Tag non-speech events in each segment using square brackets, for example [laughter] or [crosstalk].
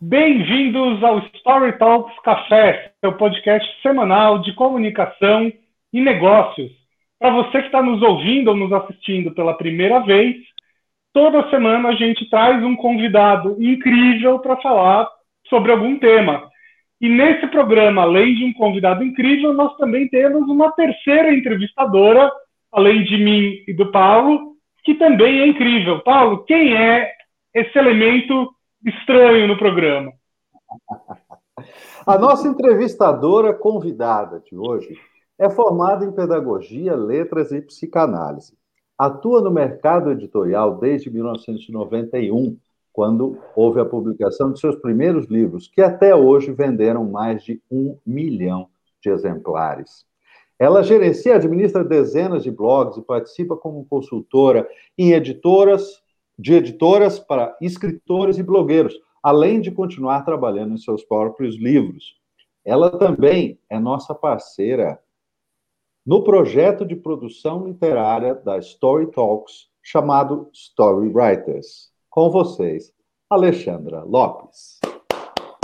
Bem-vindos ao Story Talks Café, seu podcast semanal de comunicação e negócios. Para você que está nos ouvindo ou nos assistindo pela primeira vez, toda semana a gente traz um convidado incrível para falar sobre algum tema. E nesse programa, além de um convidado incrível, nós também temos uma terceira entrevistadora, além de mim e do Paulo, que também é incrível. Paulo, quem é esse elemento estranho no programa? A nossa entrevistadora convidada de hoje é formada em pedagogia, letras e psicanálise. Atua no mercado editorial desde 1991 quando houve a publicação de seus primeiros livros, que até hoje venderam mais de um milhão de exemplares. Ela gerencia e administra dezenas de blogs e participa como consultora em editoras, de editoras para escritores e blogueiros, além de continuar trabalhando em seus próprios livros. Ela também é nossa parceira no projeto de produção literária da Story Talks, chamado Story Writers com vocês, Alexandra Lopes.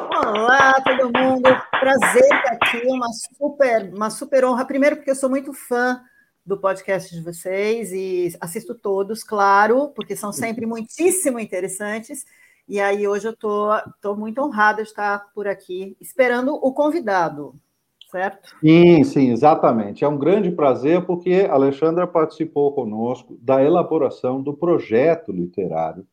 Olá, todo mundo. Prazer estar aqui, uma super, uma super honra. Primeiro, porque eu sou muito fã do podcast de vocês e assisto todos, claro, porque são sempre muitíssimo interessantes. E aí hoje eu estou tô, tô muito honrada de estar por aqui, esperando o convidado, certo? Sim, sim, exatamente. É um grande prazer porque a Alexandra participou conosco da elaboração do projeto literário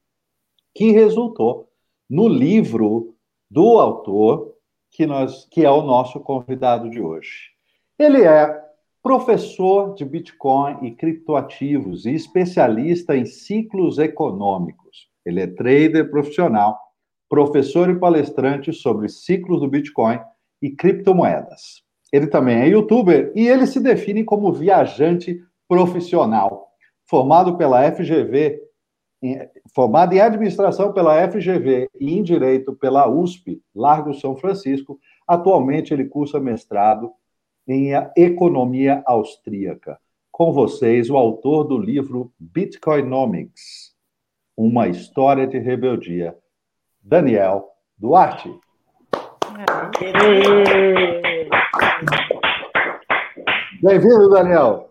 que resultou no livro do autor, que, nós, que é o nosso convidado de hoje. Ele é professor de Bitcoin e criptoativos e especialista em ciclos econômicos. Ele é trader profissional, professor e palestrante sobre ciclos do Bitcoin e criptomoedas. Ele também é youtuber e ele se define como viajante profissional. Formado pela FGV formado em administração pela FGV e em direito pela USP, Largo São Francisco, atualmente ele cursa mestrado em economia austríaca. Com vocês, o autor do livro Bitcoinomics, uma história de rebeldia, Daniel Duarte. Bem-vindo, Daniel.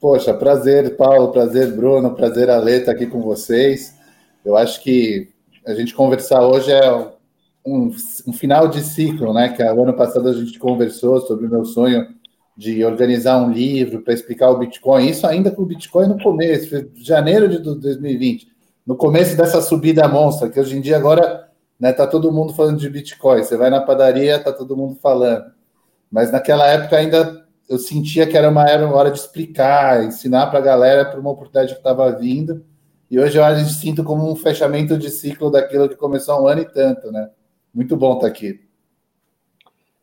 Poxa, prazer, Paulo, prazer, Bruno, prazer, estar aqui com vocês. Eu acho que a gente conversar hoje é um, um final de ciclo, né? Que ano passado a gente conversou sobre o meu sonho de organizar um livro para explicar o Bitcoin. Isso ainda com o Bitcoin no começo, janeiro de 2020, no começo dessa subida monstra, que hoje em dia agora né, tá todo mundo falando de Bitcoin. Você vai na padaria, tá todo mundo falando. Mas naquela época ainda eu sentia que era uma, era uma hora de explicar, ensinar para a galera para uma oportunidade que estava vindo. E hoje eu sinto como um fechamento de ciclo daquilo que começou há um ano e tanto, né? Muito bom estar tá aqui.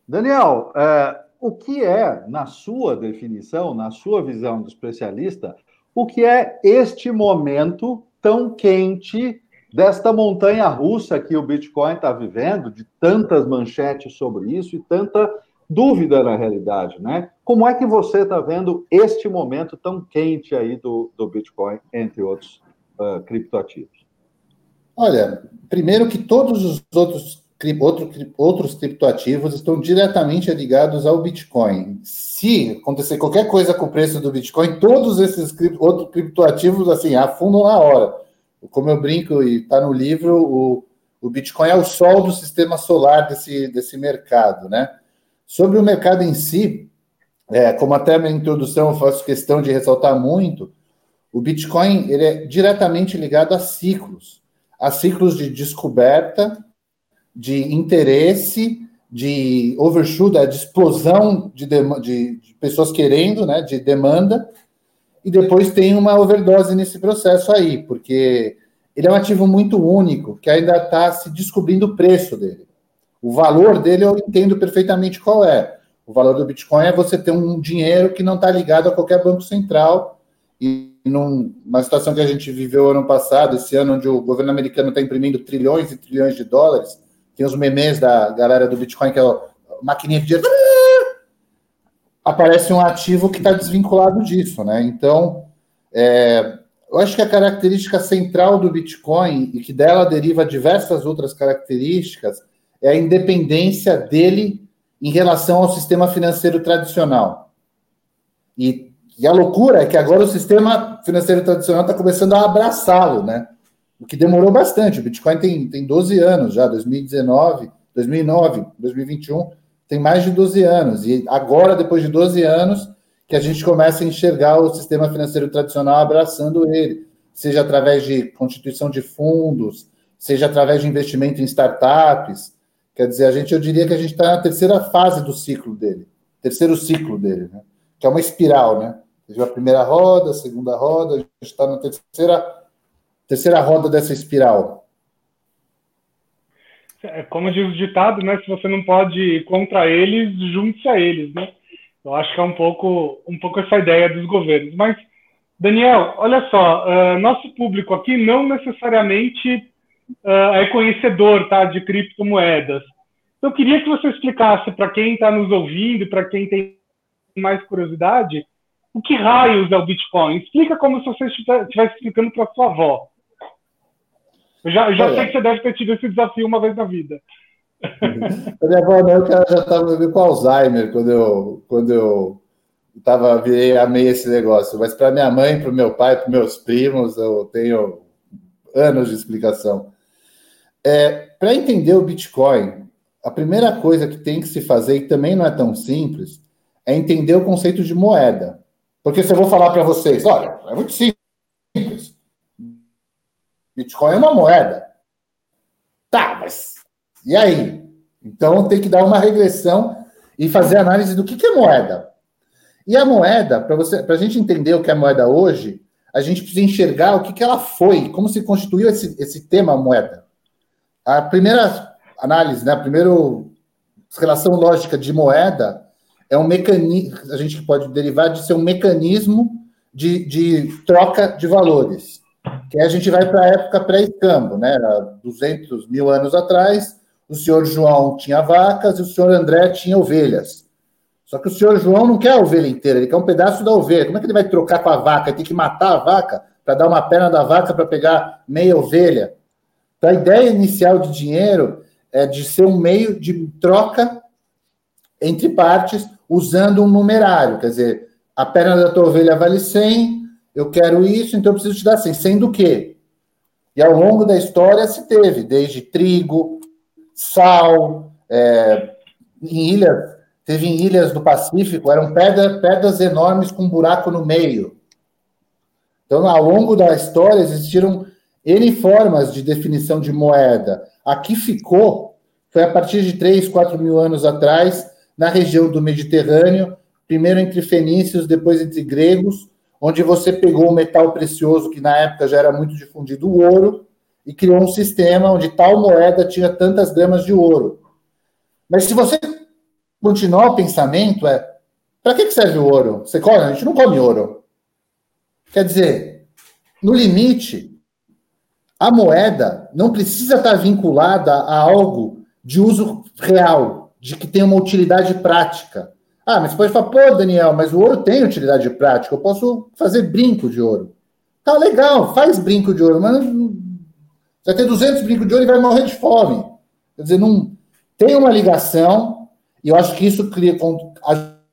Daniel, é, o que é, na sua definição, na sua visão do especialista, o que é este momento tão quente desta montanha russa que o Bitcoin está vivendo, de tantas manchetes sobre isso e tanta dúvida na realidade, né? Como é que você está vendo este momento tão quente aí do, do Bitcoin, entre outros uh, criptoativos? Olha, primeiro que todos os outros, outro, outros criptoativos estão diretamente ligados ao Bitcoin. Se acontecer qualquer coisa com o preço do Bitcoin, todos esses outros criptoativos assim afundam na hora. Como eu brinco e está no livro, o, o Bitcoin é o sol do sistema solar desse, desse mercado, né? Sobre o mercado em si, é, como até na introdução eu faço questão de ressaltar muito, o Bitcoin ele é diretamente ligado a ciclos, a ciclos de descoberta, de interesse, de overshoot, de explosão de, de, de pessoas querendo, né, de demanda, e depois tem uma overdose nesse processo aí, porque ele é um ativo muito único, que ainda está se descobrindo o preço dele. O valor dele eu entendo perfeitamente qual é. O valor do Bitcoin é você ter um dinheiro que não está ligado a qualquer banco central. E numa situação que a gente viveu ano passado, esse ano, onde o governo americano está imprimindo trilhões e trilhões de dólares, tem os memes da galera do Bitcoin, que é a maquininha de dinheiro. Aparece um ativo que está desvinculado disso, né? Então, é, eu acho que a característica central do Bitcoin, e que dela deriva diversas outras características, é a independência dele em relação ao sistema financeiro tradicional. E, e a loucura é que agora o sistema financeiro tradicional está começando a abraçá-lo, né? O que demorou bastante. O Bitcoin tem, tem 12 anos já, 2019, 2009, 2021, tem mais de 12 anos. E agora, depois de 12 anos, que a gente começa a enxergar o sistema financeiro tradicional abraçando ele, seja através de constituição de fundos, seja através de investimento em startups. Quer dizer, a gente, eu diria que a gente está na terceira fase do ciclo dele, terceiro ciclo dele, né? que é uma espiral, né? Teve a primeira roda, a segunda roda, a gente está na terceira, terceira roda dessa espiral. É, como diz o ditado, né? Se você não pode ir contra eles, junte-se a eles, né? Eu acho que é um pouco, um pouco essa ideia dos governos. Mas, Daniel, olha só, uh, nosso público aqui não necessariamente uh, é conhecedor tá, de criptomoedas. Eu queria que você explicasse para quem está nos ouvindo, para quem tem mais curiosidade, o que raios é o Bitcoin? Explica como se você estivesse explicando para sua avó. Eu já, eu já sei que você deve ter tido esse desafio uma vez na vida. [laughs] A minha avó não, que ela já estava com Alzheimer quando eu, quando eu tava, virei, amei esse negócio. Mas para minha mãe, para o meu pai, para meus primos, eu tenho anos de explicação. É, para entender o Bitcoin, a primeira coisa que tem que se fazer, e também não é tão simples, é entender o conceito de moeda. Porque se eu vou falar para vocês, olha, é muito simples. Bitcoin é uma moeda. Tá, mas e aí? Então tem que dar uma regressão e fazer análise do que, que é moeda. E a moeda, para a gente entender o que é moeda hoje, a gente precisa enxergar o que, que ela foi, como se constituiu esse, esse tema moeda. A primeira análise, né, a primeira relação lógica de moeda é um mecanismo, a gente pode derivar de ser um mecanismo de, de troca de valores. Que a gente vai para a época pré-escambo, né, 200 mil anos atrás, o senhor João tinha vacas e o senhor André tinha ovelhas. Só que o senhor João não quer a ovelha inteira, ele quer um pedaço da ovelha. Como é que ele vai trocar com a vaca? Ele tem que matar a vaca para dar uma perna da vaca para pegar meia ovelha. Então, a ideia inicial de dinheiro é de ser um meio de troca entre partes usando um numerário. Quer dizer, a perna da tua ovelha vale 100, eu quero isso, então eu preciso te dar 100. 100 do quê? E ao longo da história se teve, desde trigo, sal, é, em ilhas, teve em ilhas do Pacífico, eram pedra, pedras enormes com um buraco no meio. Então, ao longo da história, existiram N formas de definição de moeda. Aqui ficou, foi a partir de 3, 4 mil anos atrás, na região do Mediterrâneo, primeiro entre fenícios, depois entre gregos, onde você pegou o metal precioso, que na época já era muito difundido, o ouro, e criou um sistema onde tal moeda tinha tantas gramas de ouro. Mas se você continuar o pensamento, é para que serve o ouro? Você come? A gente não come ouro. Quer dizer, no limite, a moeda não precisa estar vinculada a algo de uso real, de que tem uma utilidade prática. Ah, mas você pode falar, pô, Daniel, mas o ouro tem utilidade prática, eu posso fazer brinco de ouro. Tá legal, faz brinco de ouro, mas vai ter 200 brincos de ouro e vai morrer de fome. Quer dizer, não tem uma ligação, e eu acho que isso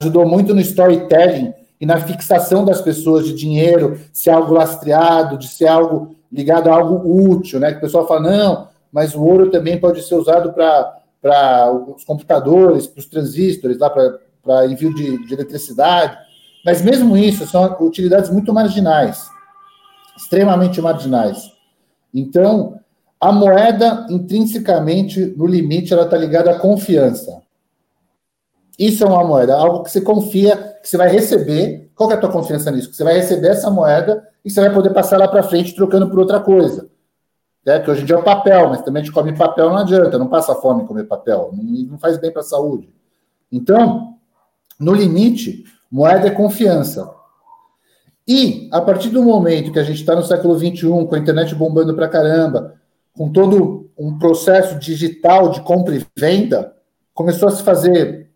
ajudou muito no storytelling e na fixação das pessoas de dinheiro, ser algo lastreado, de ser algo ligado a algo útil, né? Que o pessoal fala, não, mas o ouro também pode ser usado para os computadores, para os transistores, lá para envio de, de eletricidade. Mas mesmo isso, são utilidades muito marginais, extremamente marginais. Então, a moeda, intrinsecamente, no limite, ela está ligada à confiança. Isso é uma moeda, algo que você confia, que você vai receber. Qual é a tua confiança nisso? Que você vai receber essa moeda e você vai poder passar lá para frente trocando por outra coisa. É, que hoje em dia é o papel, mas também a gente come papel, não adianta, não passa fome comer papel, não faz bem para a saúde. Então, no limite, moeda é confiança. E, a partir do momento que a gente está no século XXI, com a internet bombando para caramba, com todo um processo digital de compra e venda, começou a se fazer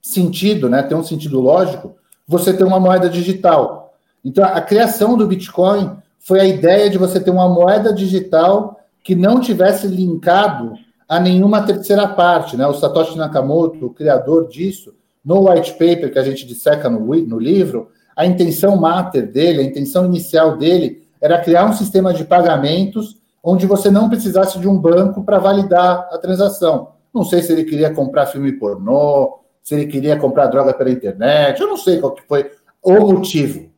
sentido, né? Tem um sentido lógico, você ter uma moeda digital. Então, a criação do Bitcoin foi a ideia de você ter uma moeda digital que não tivesse linkado a nenhuma terceira parte. Né? O Satoshi Nakamoto, o criador disso, no white paper que a gente disseca no, no livro, a intenção mater dele, a intenção inicial dele, era criar um sistema de pagamentos onde você não precisasse de um banco para validar a transação. Não sei se ele queria comprar filme pornô, se ele queria comprar droga pela internet, eu não sei qual que foi o motivo.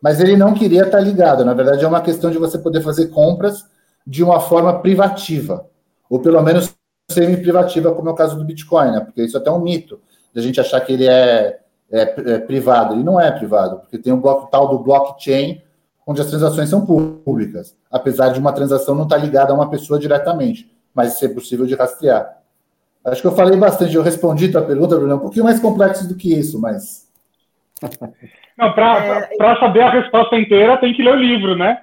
Mas ele não queria estar ligado. Na verdade, é uma questão de você poder fazer compras de uma forma privativa, ou pelo menos semi-privativa, como é o caso do Bitcoin, né? Porque isso é até um mito, de a gente achar que ele é, é, é privado. Ele não é privado, porque tem um bloco tal do blockchain, onde as transações são públicas, apesar de uma transação não estar ligada a uma pessoa diretamente, mas ser possível de rastrear. Acho que eu falei bastante, eu respondi a tua pergunta, Bruno, é um pouquinho mais complexo do que isso, mas. Não, para é... saber a resposta inteira, tem que ler o livro, né?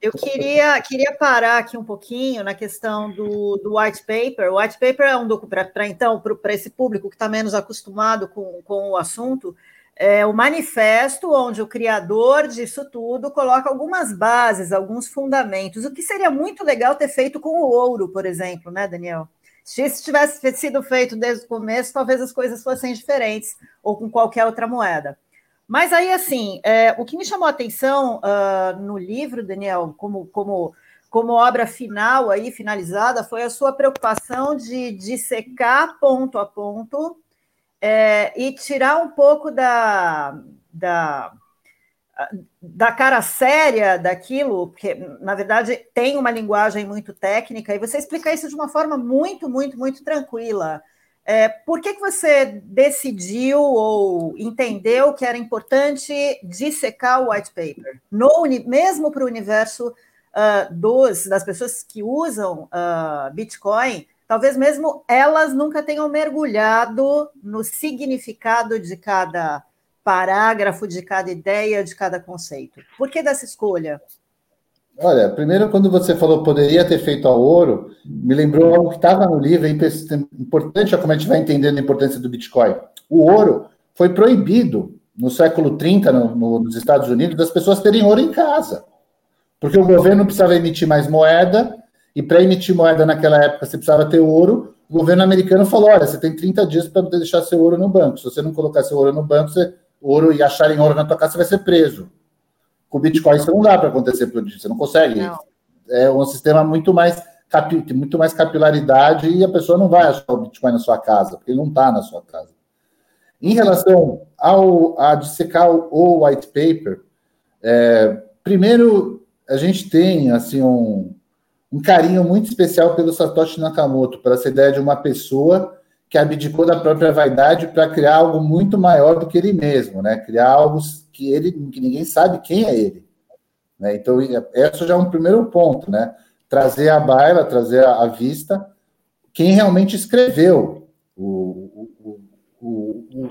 Eu queria, queria parar aqui um pouquinho na questão do, do white paper. O white paper é um documento, para então, para esse público que está menos acostumado com, com o assunto, é o manifesto onde o criador disso tudo coloca algumas bases, alguns fundamentos, o que seria muito legal ter feito com o ouro, por exemplo, né, Daniel? Se isso tivesse sido feito desde o começo, talvez as coisas fossem diferentes, ou com qualquer outra moeda. Mas aí, assim, é, o que me chamou a atenção uh, no livro, Daniel, como, como, como obra final aí, finalizada, foi a sua preocupação de dissecar ponto a ponto é, e tirar um pouco da, da, da cara séria daquilo, porque, na verdade, tem uma linguagem muito técnica, e você explicar isso de uma forma muito, muito, muito tranquila. É, por que, que você decidiu ou entendeu que era importante dissecar o white paper, no, mesmo para o universo uh, dos, das pessoas que usam uh, Bitcoin? talvez mesmo elas nunca tenham mergulhado no significado de cada parágrafo, de cada ideia, de cada conceito. Por que dessa escolha? Olha, primeiro, quando você falou poderia ter feito a ouro, me lembrou algo que estava no livro, é importante como a gente vai entendendo a importância do Bitcoin. O ouro foi proibido no século 30 no, no, nos Estados Unidos das pessoas terem ouro em casa, porque o governo precisava emitir mais moeda e para emitir moeda naquela época você precisava ter ouro. O governo americano falou: olha, você tem 30 dias para deixar seu ouro no banco. Se você não colocar seu ouro no banco, você, ouro e acharem ouro na tua casa, você vai ser preso. Com o Bitcoin isso não dá para acontecer, você não consegue. Não. É um sistema muito mais muito mais capilaridade e a pessoa não vai achar o Bitcoin na sua casa, porque ele não está na sua casa. Em relação ao a dissecar o white paper, é, primeiro a gente tem assim um, um carinho muito especial pelo Satoshi Nakamoto, por essa ideia de uma pessoa que abdicou da própria vaidade para criar algo muito maior do que ele mesmo, né? Criar algo que ele que ninguém sabe quem é ele. Né? Então, esse já é um primeiro ponto, né? Trazer à baila, trazer à vista quem realmente escreveu o, o, o,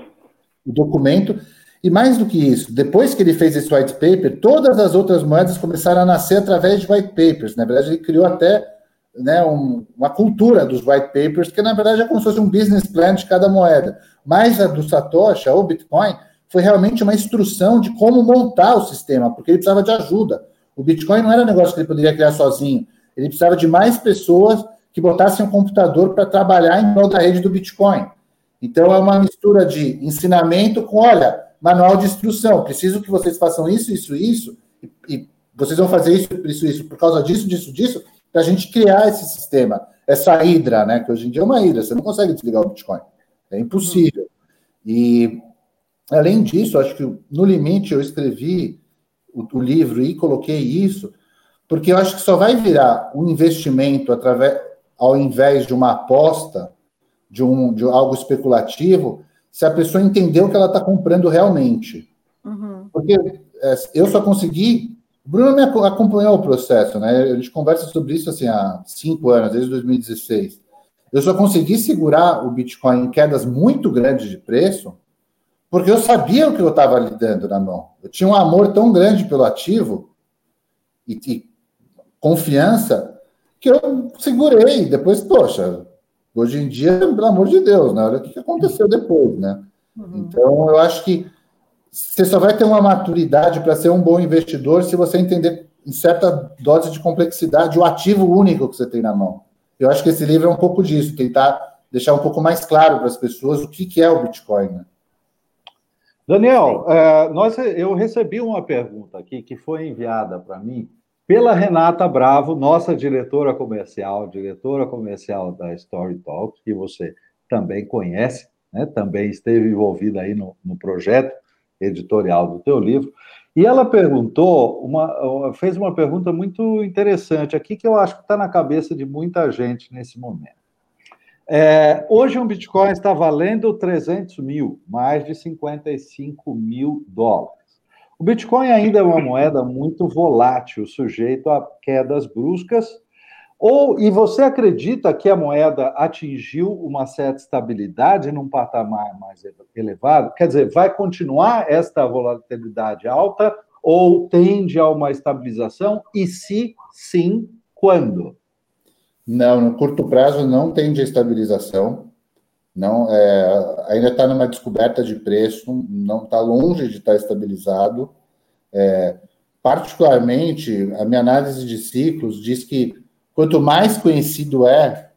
o documento e mais do que isso, depois que ele fez esse white paper, todas as outras moedas começaram a nascer através de white papers. Na verdade, ele criou até né, um, uma cultura dos white papers, que na verdade é como se fosse um business plan de cada moeda. Mas a do Satoshi, ou Bitcoin, foi realmente uma instrução de como montar o sistema, porque ele precisava de ajuda. O Bitcoin não era um negócio que ele poderia criar sozinho. Ele precisava de mais pessoas que botassem um computador para trabalhar em prol da rede do Bitcoin. Então é uma mistura de ensinamento com, olha, manual de instrução. Preciso que vocês façam isso, isso, isso, e, e vocês vão fazer isso, isso, isso, por causa disso, disso, disso, para a gente criar esse sistema, essa hidra, né? Que hoje em dia é uma hidra, você não consegue desligar o Bitcoin. É impossível. E, além disso, acho que no limite eu escrevi o, o livro e coloquei isso, porque eu acho que só vai virar um investimento através, ao invés de uma aposta, de, um, de algo especulativo, se a pessoa entendeu o que ela está comprando realmente. Uhum. Porque é, eu só consegui. O Bruno me acompanhou o processo, né? A gente conversa sobre isso assim, há cinco anos, desde 2016. Eu só consegui segurar o Bitcoin em quedas muito grandes de preço porque eu sabia o que eu estava lidando na mão. Eu tinha um amor tão grande pelo ativo e, e confiança que eu segurei. Depois, poxa, Hoje em dia, pelo amor de Deus, né? Olha o que aconteceu depois, né? Uhum. Então, eu acho que você só vai ter uma maturidade para ser um bom investidor se você entender em certa dose de complexidade o ativo único que você tem na mão. Eu acho que esse livro é um pouco disso, tentar deixar um pouco mais claro para as pessoas o que, que é o Bitcoin. Né? Daniel, é, nós, eu recebi uma pergunta aqui que foi enviada para mim pela Renata Bravo, nossa diretora comercial, diretora comercial da Story Talk, que você também conhece, né? também esteve envolvida aí no, no projeto editorial do teu livro. E ela perguntou, uma, fez uma pergunta muito interessante aqui, que eu acho que está na cabeça de muita gente nesse momento. É, hoje um Bitcoin está valendo 300 mil, mais de 55 mil dólares. O Bitcoin ainda é uma moeda muito volátil, sujeito a quedas bruscas. Ou e você acredita que a moeda atingiu uma certa estabilidade num patamar mais elevado? Quer dizer, vai continuar esta volatilidade alta ou tende a uma estabilização? E se sim, quando? Não, no curto prazo não tende a estabilização. Não, é, ainda está numa descoberta de preço, não está longe de estar tá estabilizado. É, particularmente, a minha análise de ciclos diz que quanto mais conhecido é,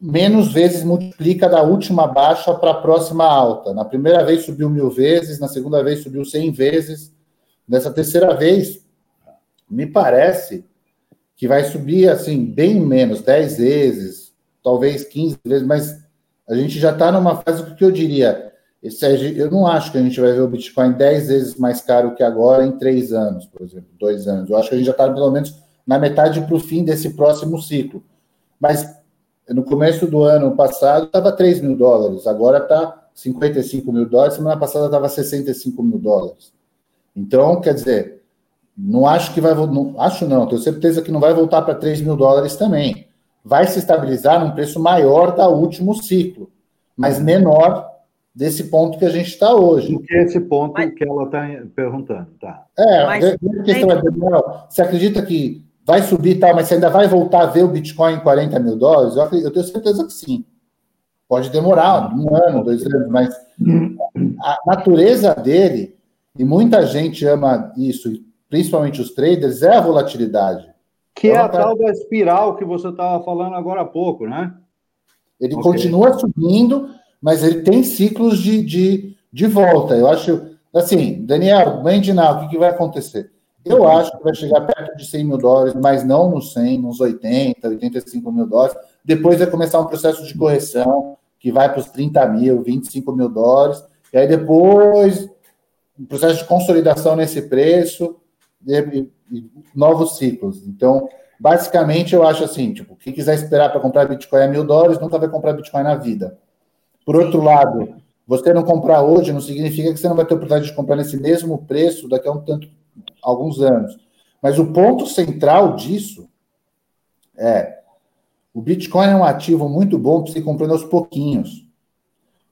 menos vezes multiplica da última baixa para a próxima alta. Na primeira vez subiu mil vezes, na segunda vez subiu cem vezes, nessa terceira vez, me parece que vai subir assim, bem menos, 10 vezes, talvez 15 vezes, mas a gente já está numa fase que eu diria. Sérgio, eu não acho que a gente vai ver o Bitcoin 10 vezes mais caro que agora em três anos, por exemplo, dois anos. Eu acho que a gente já está pelo menos na metade para o fim desse próximo ciclo. Mas no começo do ano passado estava 3 mil dólares, agora está 55 mil dólares, semana passada estava 65 mil dólares. Então, quer dizer, não acho que vai. Não, acho não, tenho certeza que não vai voltar para 3 mil dólares também. Vai se estabilizar num preço maior da último ciclo, mas menor desse ponto que a gente está hoje. Do que esse ponto mas... que ela está perguntando, tá? É, mas... a questão é, Daniel, você acredita que vai subir e tal, mas você ainda vai voltar a ver o Bitcoin em 40 mil dólares? Eu, acredito, eu tenho certeza que sim. Pode demorar um ano, dois anos, mas a natureza dele, e muita gente ama isso, principalmente os traders, é a volatilidade. Que é a tá... tal da espiral que você estava falando agora há pouco, né? Ele okay. continua subindo, mas ele tem ciclos de, de, de volta. Eu acho, assim, Daniel, Mendinal, o que, que vai acontecer? Eu acho que vai chegar perto de 100 mil dólares, mas não nos 100, nos 80, 85 mil dólares. Depois vai começar um processo de correção que vai para os 30 mil, 25 mil dólares. E aí depois, um processo de consolidação nesse preço novos ciclos. Então, basicamente, eu acho assim, tipo, quem quiser esperar para comprar Bitcoin a mil dólares, nunca vai comprar Bitcoin na vida. Por outro lado, você não comprar hoje não significa que você não vai ter oportunidade de comprar nesse mesmo preço daqui a um tanto, alguns anos. Mas o ponto central disso é o Bitcoin é um ativo muito bom para você ir comprando aos pouquinhos.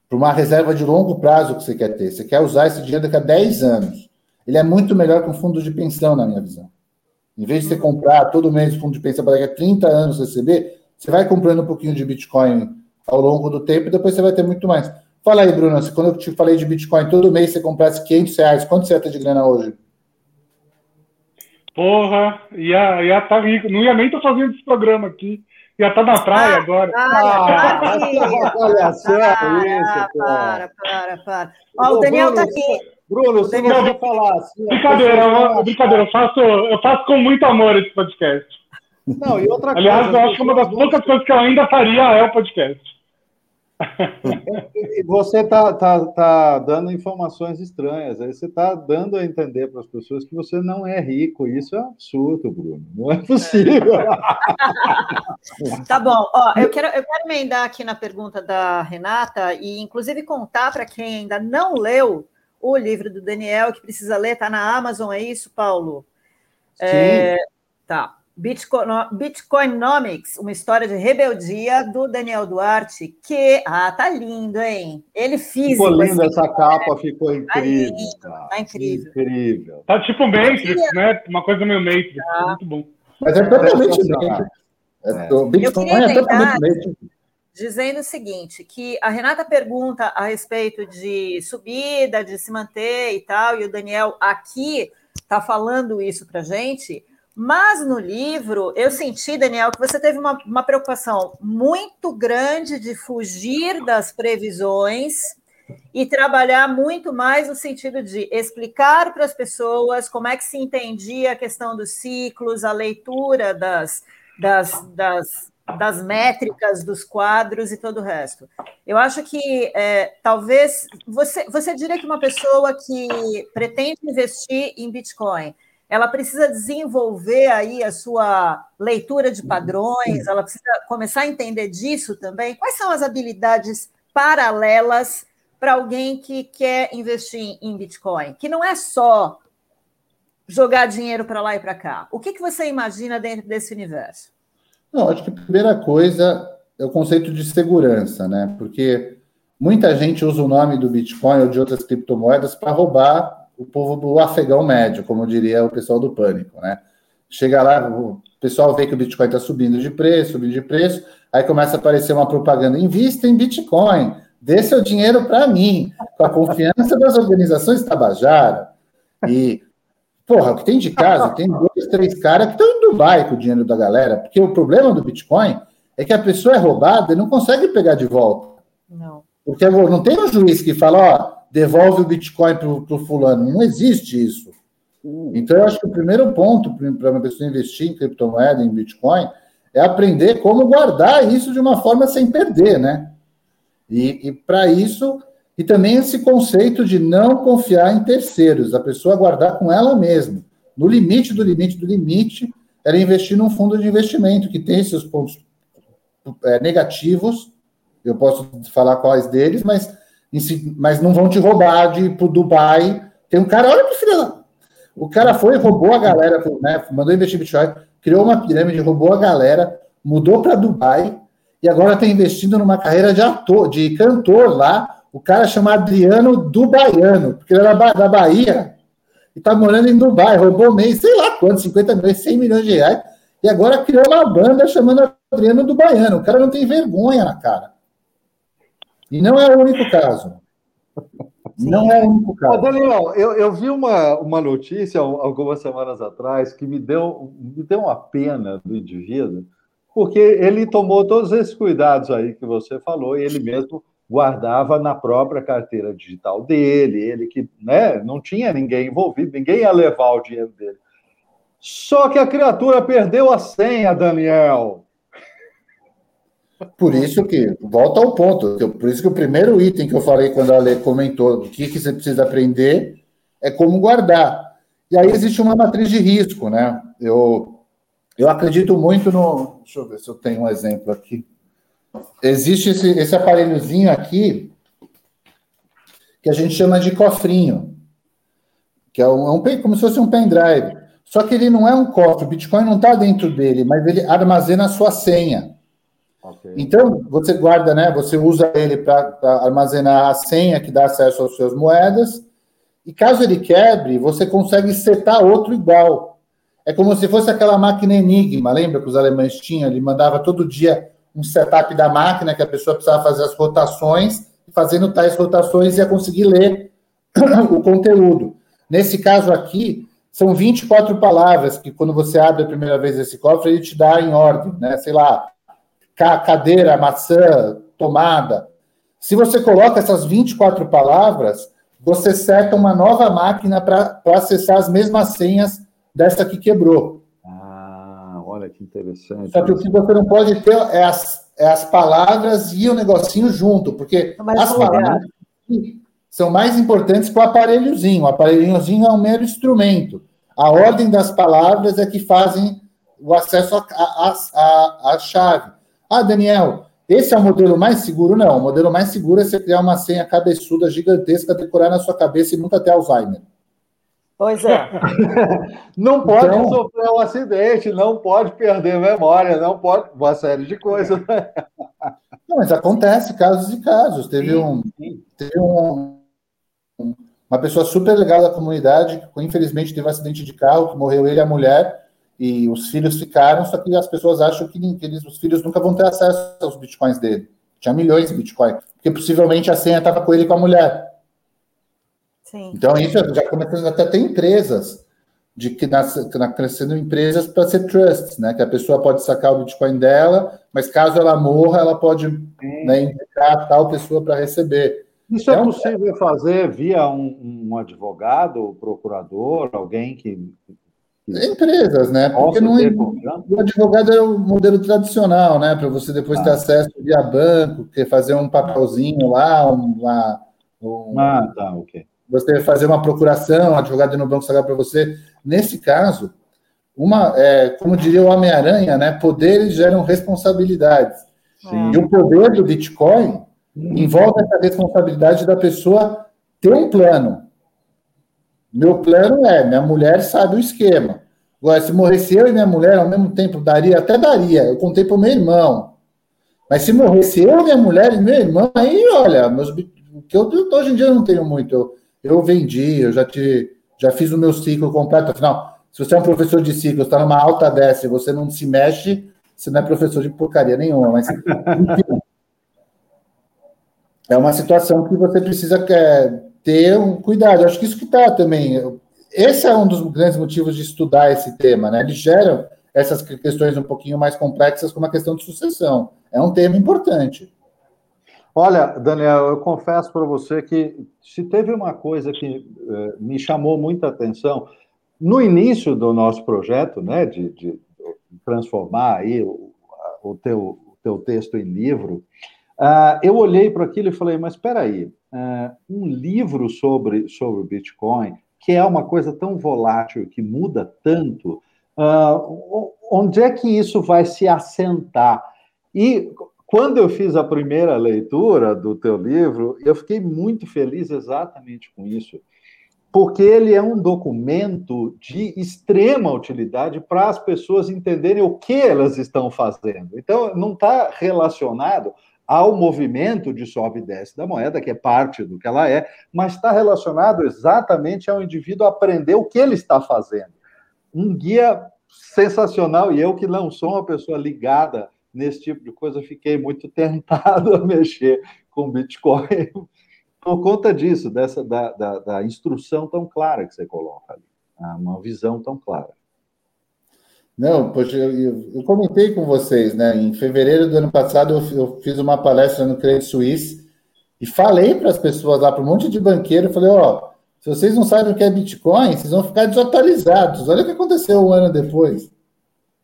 Para uma reserva de longo prazo que você quer ter. Você quer usar esse dinheiro daqui a 10 anos. Ele é muito melhor que um fundo de pensão, na minha visão. Em vez de você comprar todo mês fundo de pensão para daqui a 30 anos receber, você vai comprando um pouquinho de Bitcoin ao longo do tempo e depois você vai ter muito mais. Fala aí, Bruno, quando eu te falei de Bitcoin, todo mês você comprasse 500 reais, quanto você ia ter de grana hoje? Porra, ia, ia tá rico. Não ia nem estar fazendo esse programa aqui. Ia estar tá na praia ah, agora. Ah, ah, [laughs] olha só isso. Para, para, para. Ó, o Daniel está aqui. Bruno, você não vai falar assim. Brincadeira, eu, brincadeira, eu faço, eu faço com muito amor esse podcast. Não, e outra Aliás, coisa, eu acho que uma das poucas coisas que eu ainda faria é o podcast. Você está tá, tá dando informações estranhas, aí você está dando a entender para as pessoas que você não é rico. Isso é um absurdo, Bruno. Não é possível. [laughs] tá bom. Ó, eu, quero, eu quero emendar aqui na pergunta da Renata e, inclusive, contar para quem ainda não leu o livro do Daniel, que precisa ler, está na Amazon, é isso, Paulo? Sim. É, tá. Bitcoin, Bitcoinomics, uma história de rebeldia do Daniel Duarte, que, ah, tá lindo, hein? Ele físico. Ficou lindo essa capa, ficou tá incrível. Tá, tá incrível. incrível. Tá tipo Matrix, né? Uma coisa meio Matrix, tá. muito bom. Mas é totalmente Matrix. É, o Bitcoin é totalmente Matrix. Dizendo o seguinte: que a Renata pergunta a respeito de subida, de se manter e tal, e o Daniel aqui está falando isso para gente. Mas no livro, eu senti, Daniel, que você teve uma, uma preocupação muito grande de fugir das previsões e trabalhar muito mais no sentido de explicar para as pessoas como é que se entendia a questão dos ciclos, a leitura das, das, das, das métricas dos quadros e todo o resto. Eu acho que é, talvez você, você diria que uma pessoa que pretende investir em Bitcoin ela precisa desenvolver aí a sua leitura de padrões, ela precisa começar a entender disso também. Quais são as habilidades paralelas para alguém que quer investir em Bitcoin, que não é só jogar dinheiro para lá e para cá. O que, que você imagina dentro desse universo? Não, acho que a primeira coisa é o conceito de segurança, né? Porque muita gente usa o nome do Bitcoin ou de outras criptomoedas para roubar o povo do afegão médio, como diria o pessoal do pânico, né? Chega lá, o pessoal vê que o Bitcoin está subindo de preço, subindo de preço, aí começa a aparecer uma propaganda: invista em Bitcoin, dê seu dinheiro para mim, com a confiança das organizações Tabajara. E, porra, o que tem de casa, tem dois, três caras que estão em Dubai com o dinheiro da galera, porque o problema do Bitcoin é que a pessoa é roubada e não consegue pegar de volta. Não. Porque não tem um juiz que fala, ó, devolve o Bitcoin para o fulano. Não existe isso. Uh. Então, eu acho que o primeiro ponto para uma pessoa investir em criptomoeda, em Bitcoin, é aprender como guardar isso de uma forma sem perder, né? E, e para isso, e também esse conceito de não confiar em terceiros, a pessoa guardar com ela mesma. No limite do limite do limite, era investir num fundo de investimento que tem seus pontos é, negativos. Eu posso falar quais deles, mas, mas não vão te roubar de ir para Dubai. Tem um cara, olha que filha. O cara foi, roubou a galera, né, mandou investir em Bitcoin, criou uma pirâmide, roubou a galera, mudou para Dubai, e agora está investindo numa carreira de ator, de cantor lá. O cara chama Adriano Dubaiano, porque ele era da Bahia e está morando em Dubai, roubou meio, sei lá quanto, 50 milhões, 100 milhões de reais, e agora criou uma banda chamando Adriano Dubaiano. O cara não tem vergonha na cara. E não é o único caso. Não é o único caso. Ô, Daniel, eu, eu vi uma, uma notícia algumas semanas atrás que me deu, me deu uma pena do indivíduo porque ele tomou todos esses cuidados aí que você falou e ele mesmo guardava na própria carteira digital dele, ele que né, não tinha ninguém envolvido, ninguém ia levar o dinheiro dele. Só que a criatura perdeu a senha, Daniel. Por isso que, volta ao ponto, por isso que o primeiro item que eu falei quando a Ale comentou o que, que você precisa aprender é como guardar. E aí existe uma matriz de risco, né? Eu eu acredito muito no. Deixa eu ver se eu tenho um exemplo aqui. Existe esse, esse aparelhozinho aqui que a gente chama de cofrinho, que é um, é um como se fosse um pendrive. Só que ele não é um cofre, o Bitcoin não está dentro dele, mas ele armazena a sua senha. Okay. Então, você guarda, né? Você usa ele para armazenar a senha que dá acesso às suas moedas. E caso ele quebre, você consegue setar outro igual. É como se fosse aquela máquina Enigma, lembra que os alemães tinham? Ele mandava todo dia um setup da máquina que a pessoa precisava fazer as rotações, fazendo tais rotações ia conseguir ler [coughs] o conteúdo. Nesse caso aqui, são 24 palavras que quando você abre a primeira vez esse cofre, ele te dá em ordem, né? Sei lá, cadeira, maçã, tomada. Se você coloca essas 24 palavras, você seta uma nova máquina para acessar as mesmas senhas dessa que quebrou. Olha que interessante. Só que o que você não pode ter é as, é as palavras e o negocinho junto, porque as palavras são mais importantes que o aparelhozinho. O aparelhozinho é um mero instrumento. A ordem das palavras é que fazem o acesso à chave. Ah, Daniel, esse é o modelo mais seguro? Não, o modelo mais seguro é você criar uma senha cabeçuda gigantesca, decorar na sua cabeça e nunca ter Alzheimer. Pois é. [laughs] não pode então, sofrer um acidente, não pode perder memória, não pode. Uma série de coisas. Né? [laughs] Não, mas acontece casos e casos. Teve, sim, um, sim. teve um, uma pessoa super legal da comunidade que, infelizmente, teve um acidente de carro, que morreu ele e a mulher, e os filhos ficaram, só que as pessoas acham que, que eles, os filhos nunca vão ter acesso aos bitcoins dele. tinha milhões de Bitcoin, porque possivelmente a senha estava com ele e com a mulher. Sim. Então, isso já começando até ter empresas de que nasce, crescendo empresas para ser trusts, né? Que a pessoa pode sacar o Bitcoin dela, mas caso ela morra, ela pode né, indicar tal pessoa para receber. Isso é, é possível fazer via um, um advogado, procurador, alguém que Empresas, né? Porque não é, o advogado é o modelo tradicional, né? Para você depois ah. ter acesso via banco, fazer um papelzinho lá, um, lá um, ah, tá, ok. Você fazer uma procuração, o advogado no banco saber para você. Nesse caso, uma, é, como diria o Homem-Aranha, né? Poderes geram responsabilidades. Sim. E o poder do Bitcoin envolve essa responsabilidade da pessoa ter um plano. Meu plano é, minha mulher sabe o esquema. Agora, se morresse eu e minha mulher ao mesmo tempo, daria, até daria. Eu contei para o meu irmão. Mas se morresse eu, minha mulher e meu irmão, aí, olha, meus, que eu, hoje em dia eu não tenho muito. Eu, eu vendi, eu já, te, já fiz o meu ciclo completo. Afinal, se você é um professor de ciclo, está numa alta dessa e você não se mexe, você não é professor de porcaria nenhuma. Mas, enfim, é uma situação que você precisa é, ter um cuidado. acho que isso que está também. Esse é um dos grandes motivos de estudar esse tema, né? Ele gera essas questões um pouquinho mais complexas, como a questão de sucessão. É um tema importante. Olha, Daniel, eu confesso para você que se teve uma coisa que eh, me chamou muita atenção no início do nosso projeto, né, de, de transformar aí o, o, teu, o teu texto em livro, uh, eu olhei para aquilo e falei, mas espera aí, uh, um livro sobre, sobre Bitcoin, que é uma coisa tão volátil, que muda tanto, uh, onde é que isso vai se assentar? E quando eu fiz a primeira leitura do teu livro, eu fiquei muito feliz exatamente com isso, porque ele é um documento de extrema utilidade para as pessoas entenderem o que elas estão fazendo. Então, não está relacionado ao movimento de sobe e desce da moeda, que é parte do que ela é, mas está relacionado exatamente ao indivíduo aprender o que ele está fazendo. Um guia sensacional, e eu que não sou uma pessoa ligada nesse tipo de coisa, fiquei muito tentado a mexer com Bitcoin por conta disso, dessa da, da, da instrução tão clara que você coloca ali, né? uma visão tão clara. Não, poxa, eu, eu, comentei com vocês, né? Em fevereiro do ano passado, eu, eu fiz uma palestra no Credit Suisse e falei para as pessoas lá, para um monte de banqueiro, falei, ó, se vocês não sabem o que é Bitcoin, vocês vão ficar desatualizados. Olha o que aconteceu um ano depois.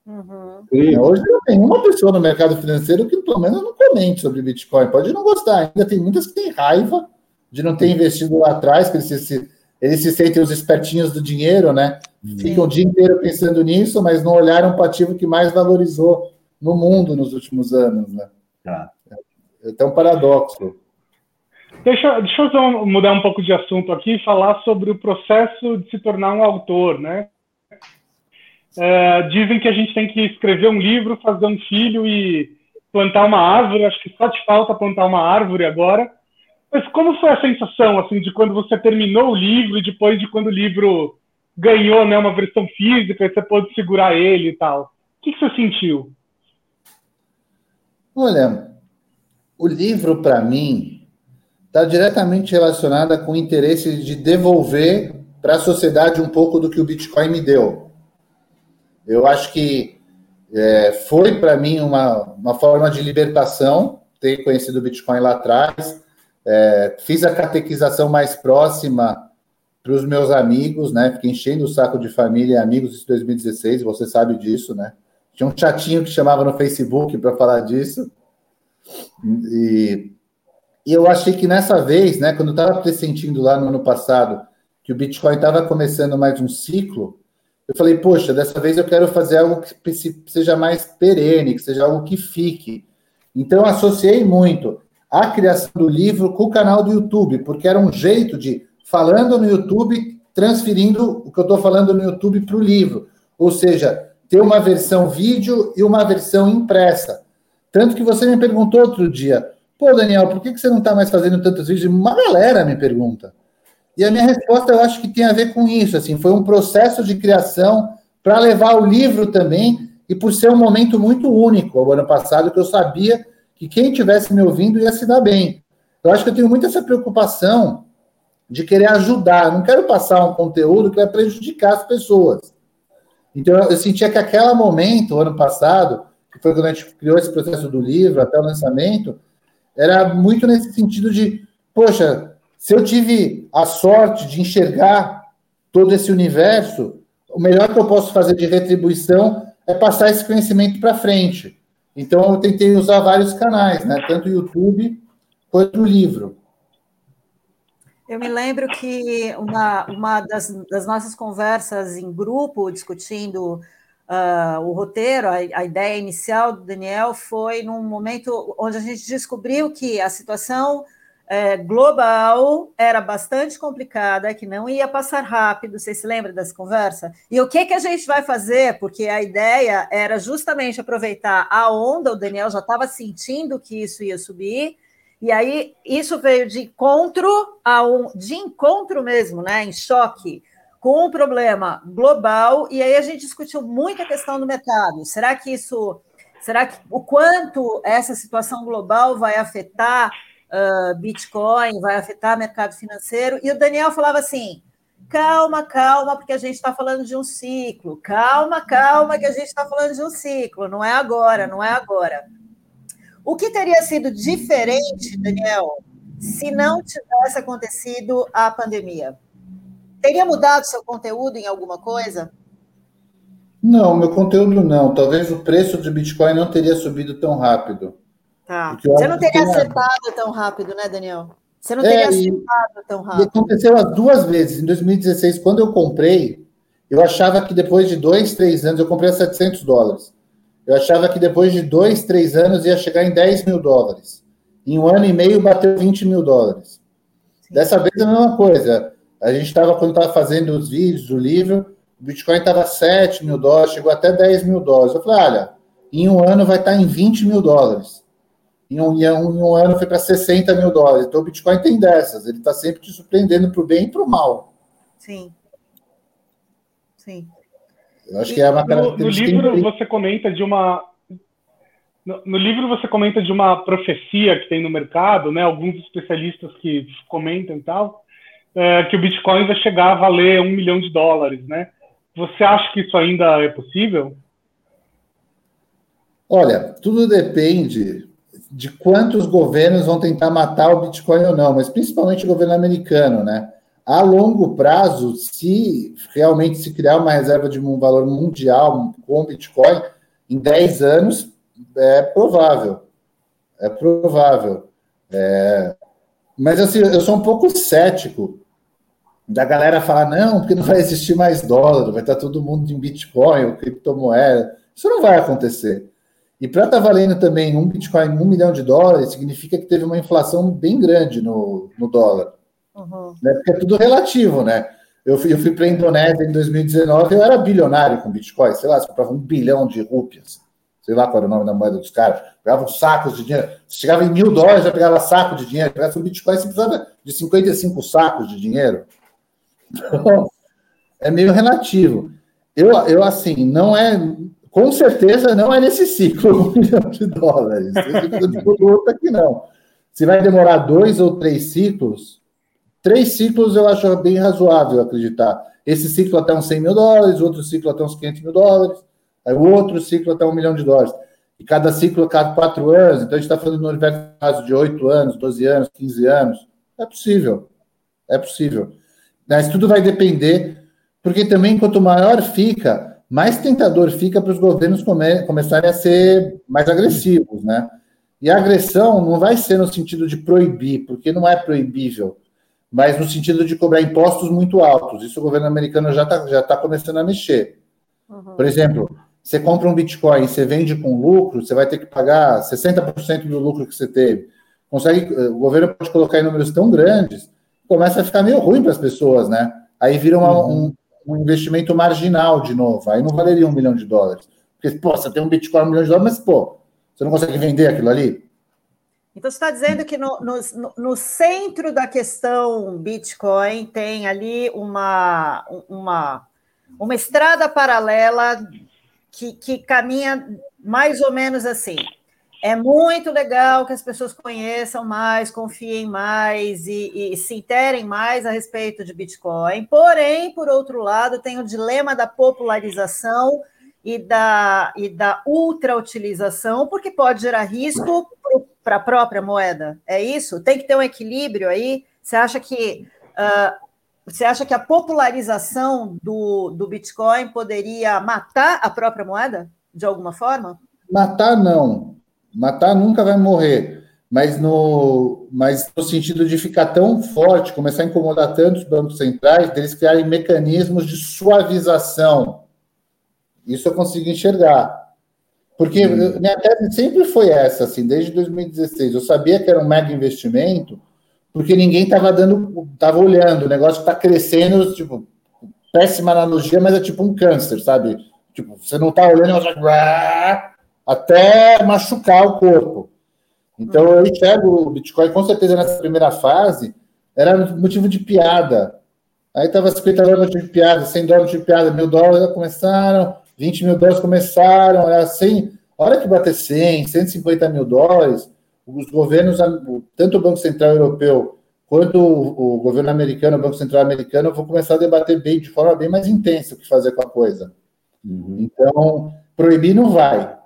Uhum. Hoje não tem uma pessoa no mercado financeiro que pelo menos não comente sobre Bitcoin. Pode não gostar, ainda tem muitas que têm raiva de não ter investido lá atrás, que eles se, eles se sentem os espertinhos do dinheiro, né? Sim. Ficam o dia inteiro pensando nisso, mas não olharam para o ativo que mais valorizou no mundo nos últimos anos, né? Tá. É até um paradoxo. Deixa, deixa eu só mudar um pouco de assunto aqui e falar sobre o processo de se tornar um autor, né? É, dizem que a gente tem que escrever um livro, fazer um filho e plantar uma árvore. Acho que só te falta plantar uma árvore agora. Mas como foi a sensação assim de quando você terminou o livro e depois de quando o livro ganhou né, uma versão física e você pôde segurar ele e tal? O que, que você sentiu? Olha, o livro para mim está diretamente relacionado com o interesse de devolver para a sociedade um pouco do que o Bitcoin me deu. Eu acho que é, foi para mim uma, uma forma de libertação ter conhecido o Bitcoin lá atrás é, fiz a catequização mais próxima para os meus amigos, né? Fiquei enchendo o saco de família e amigos em 2016, você sabe disso, né? Tinha um chatinho que chamava no Facebook para falar disso. E, e, eu achei que nessa vez, né, quando eu estava pressentindo lá no ano passado que o Bitcoin estava começando mais um ciclo, eu falei, poxa, dessa vez eu quero fazer algo que seja mais perene, que seja algo que fique. Então associei muito a criação do livro com o canal do YouTube, porque era um jeito de, falando no YouTube, transferindo o que eu estou falando no YouTube para o livro. Ou seja, ter uma versão vídeo e uma versão impressa. Tanto que você me perguntou outro dia, pô, Daniel, por que você não está mais fazendo tantos vídeos? Uma galera me pergunta. E a minha resposta eu acho que tem a ver com isso. Assim, foi um processo de criação para levar o livro também, e por ser um momento muito único, o ano passado, que eu sabia que quem estivesse me ouvindo ia se dar bem. Eu acho que eu tenho muito essa preocupação de querer ajudar. Eu não quero passar um conteúdo que vai prejudicar as pessoas. Então, eu sentia que aquele momento, ano passado, que foi quando a gente criou esse processo do livro até o lançamento, era muito nesse sentido de, poxa, se eu tive a sorte de enxergar todo esse universo, o melhor que eu posso fazer de retribuição é passar esse conhecimento para frente. Então, eu tentei usar vários canais, né? tanto o YouTube quanto o livro. Eu me lembro que uma, uma das, das nossas conversas em grupo, discutindo uh, o roteiro, a, a, ideia inicial do Daniel foi num momento onde a gente descobriu que a situação é, global era bastante complicada, que não ia passar rápido. Vocês se lembram dessa conversa? E o que, que a gente vai fazer? Porque a ideia era justamente aproveitar a onda, o Daniel já estava sentindo que isso ia subir e aí isso veio de encontro a um, de encontro mesmo, né, em choque com um problema global. E aí a gente discutiu muito a questão do mercado. Será que isso, será que o quanto essa situação global vai afetar uh, Bitcoin, vai afetar mercado financeiro? E o Daniel falava assim: calma, calma, porque a gente está falando de um ciclo. Calma, calma, que a gente está falando de um ciclo. Não é agora, não é agora. O que teria sido diferente, Daniel, se não tivesse acontecido a pandemia? Teria mudado seu conteúdo em alguma coisa? Não, meu conteúdo não. Talvez o preço de Bitcoin não teria subido tão rápido. Tá. Você não teria acertado tão rápido, né, Daniel? Você não teria é, acertado tão rápido. E aconteceu as duas vezes. Em 2016, quando eu comprei, eu achava que depois de dois, três anos, eu comprei a 700 dólares. Eu achava que depois de dois, três anos ia chegar em 10 mil dólares. Em um ano e meio bateu 20 mil dólares. Dessa vez é a mesma coisa. A gente estava, quando estava fazendo os vídeos, o livro, o Bitcoin estava 7 mil dólares, chegou até 10 mil dólares. Eu falei, olha, em um ano vai estar em 20 mil dólares. Em um, em um ano foi para 60 mil dólares. Então o Bitcoin tem dessas. Ele está sempre te surpreendendo para o bem e para o mal. Sim. Sim. Eu acho que é uma no, no livro você comenta de uma no, no, livro você comenta de uma profecia que tem no mercado, né? Alguns especialistas que comentam e tal, é, que o Bitcoin vai chegar a valer um milhão de dólares, né? Você acha que isso ainda é possível? Olha, tudo depende de quantos governos vão tentar matar o Bitcoin ou não, mas principalmente o governo americano, né? A longo prazo, se realmente se criar uma reserva de um valor mundial com Bitcoin, em 10 anos, é provável. É provável. É... Mas assim, eu sou um pouco cético da galera falar, não, porque não vai existir mais dólar, vai estar todo mundo em Bitcoin ou criptomoeda. Isso não vai acontecer. E para estar tá valendo também um Bitcoin um milhão de dólares, significa que teve uma inflação bem grande no, no dólar. Uhum. Né? Porque é tudo relativo, né? Eu fui, eu fui para a Indonésia em 2019, eu era bilionário com Bitcoin, sei lá, comprava um bilhão de rúpias, sei lá qual era o nome da moeda dos caras, pegava sacos de dinheiro, chegava em mil dólares, já pegava saco de dinheiro, pegava um Bitcoin, você precisava de 55 sacos de dinheiro. Então, é meio relativo. Eu, eu, assim, não é, com certeza não é nesse ciclo um [laughs] milhão de dólares. Esse tipo aqui não. Se vai demorar dois ou três ciclos, Três ciclos eu acho bem razoável acreditar. Esse ciclo até uns 100 mil dólares, outro ciclo até uns 500 mil dólares, aí outro ciclo até um milhão de dólares. E cada ciclo a cada quatro anos, então a gente está falando no universo de 8 anos, 12 anos, 15 anos. É possível. É possível. Mas tudo vai depender, porque também quanto maior fica, mais tentador fica para os governos come começarem a ser mais agressivos, né? E a agressão não vai ser no sentido de proibir, porque não é proibível mas no sentido de cobrar impostos muito altos. Isso o governo americano já está já tá começando a mexer. Uhum. Por exemplo, você compra um Bitcoin e você vende com lucro, você vai ter que pagar 60% do lucro que você teve. Consegue, eh, o governo pode colocar em números tão grandes, começa a ficar meio ruim para as pessoas, né? Aí vira uma, uhum. um, um, investimento marginal de novo. Aí não valeria um milhão de dólares. Porque, pô, você tem um Bitcoin um milhão de dólares, mas, pô, você não consegue vender aquilo ali? Então, você está dizendo que no, no, no, centro da questão Bitcoin tem ali uma, uma, uma estrada paralela que, que caminha mais ou menos assim. É muito legal que as pessoas conheçam mais, confiem mais e, e, se interem mais a respeito de Bitcoin. Porém, por outro lado, tem o dilema da popularização e da, e da ultrautilização, porque pode gerar risco para a própria moeda. É isso? Tem que ter um equilíbrio aí. Você acha que uh, você acha que a popularização do, do Bitcoin poderia matar a própria moeda de alguma forma? Matar não. Matar nunca vai morrer. Mas no, mas no sentido de ficar tão forte, começar a incomodar tantos bancos centrais, deles criarem mecanismos de suavização. Isso eu consigo enxergar. Porque hum. minha tese sempre foi essa, assim, desde 2016. Eu sabia que era um mega investimento, porque ninguém estava dando, estava olhando, o negócio está crescendo, tipo, péssima analogia, mas é tipo um câncer, sabe? Tipo, você não está olhando até machucar o corpo. Então eu enxergo o Bitcoin, com certeza, nessa primeira fase, era motivo de piada. Aí estava 50 dólares de piada, 100 dólares de piada, mil dólares já começaram, 20 mil dólares começaram, era 100, a hora que bater 100, 150 mil dólares, os governos, tanto o Banco Central Europeu quanto o, governo americano, o Banco Central americano, vão começar a debater bem, de forma bem mais intensa o que fazer com a coisa. Uhum. Então, proibir não vai.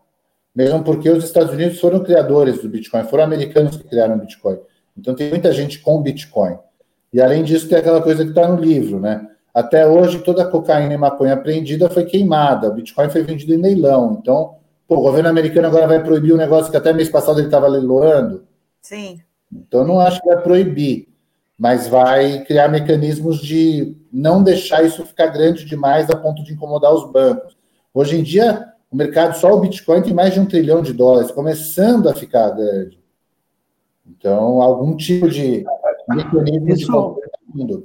Mesmo porque os Estados Unidos foram criadores do Bitcoin, foram americanos que criaram o Bitcoin. Então, tem muita gente com Bitcoin. E, além disso, tem aquela coisa que está no livro, né? Até hoje, toda a cocaína e maconha apreendida foi queimada. O Bitcoin foi vendido em leilão. Então, Pô, o governo americano agora vai proibir um negócio que até mês passado ele estava leiloando. Sim. Então, eu não acho que vai proibir, mas vai criar mecanismos de não deixar isso ficar grande demais a ponto de incomodar os bancos. Hoje em dia, o mercado, só o Bitcoin tem mais de um trilhão de dólares, começando a ficar grande. Então, algum tipo de mecanismo isso, de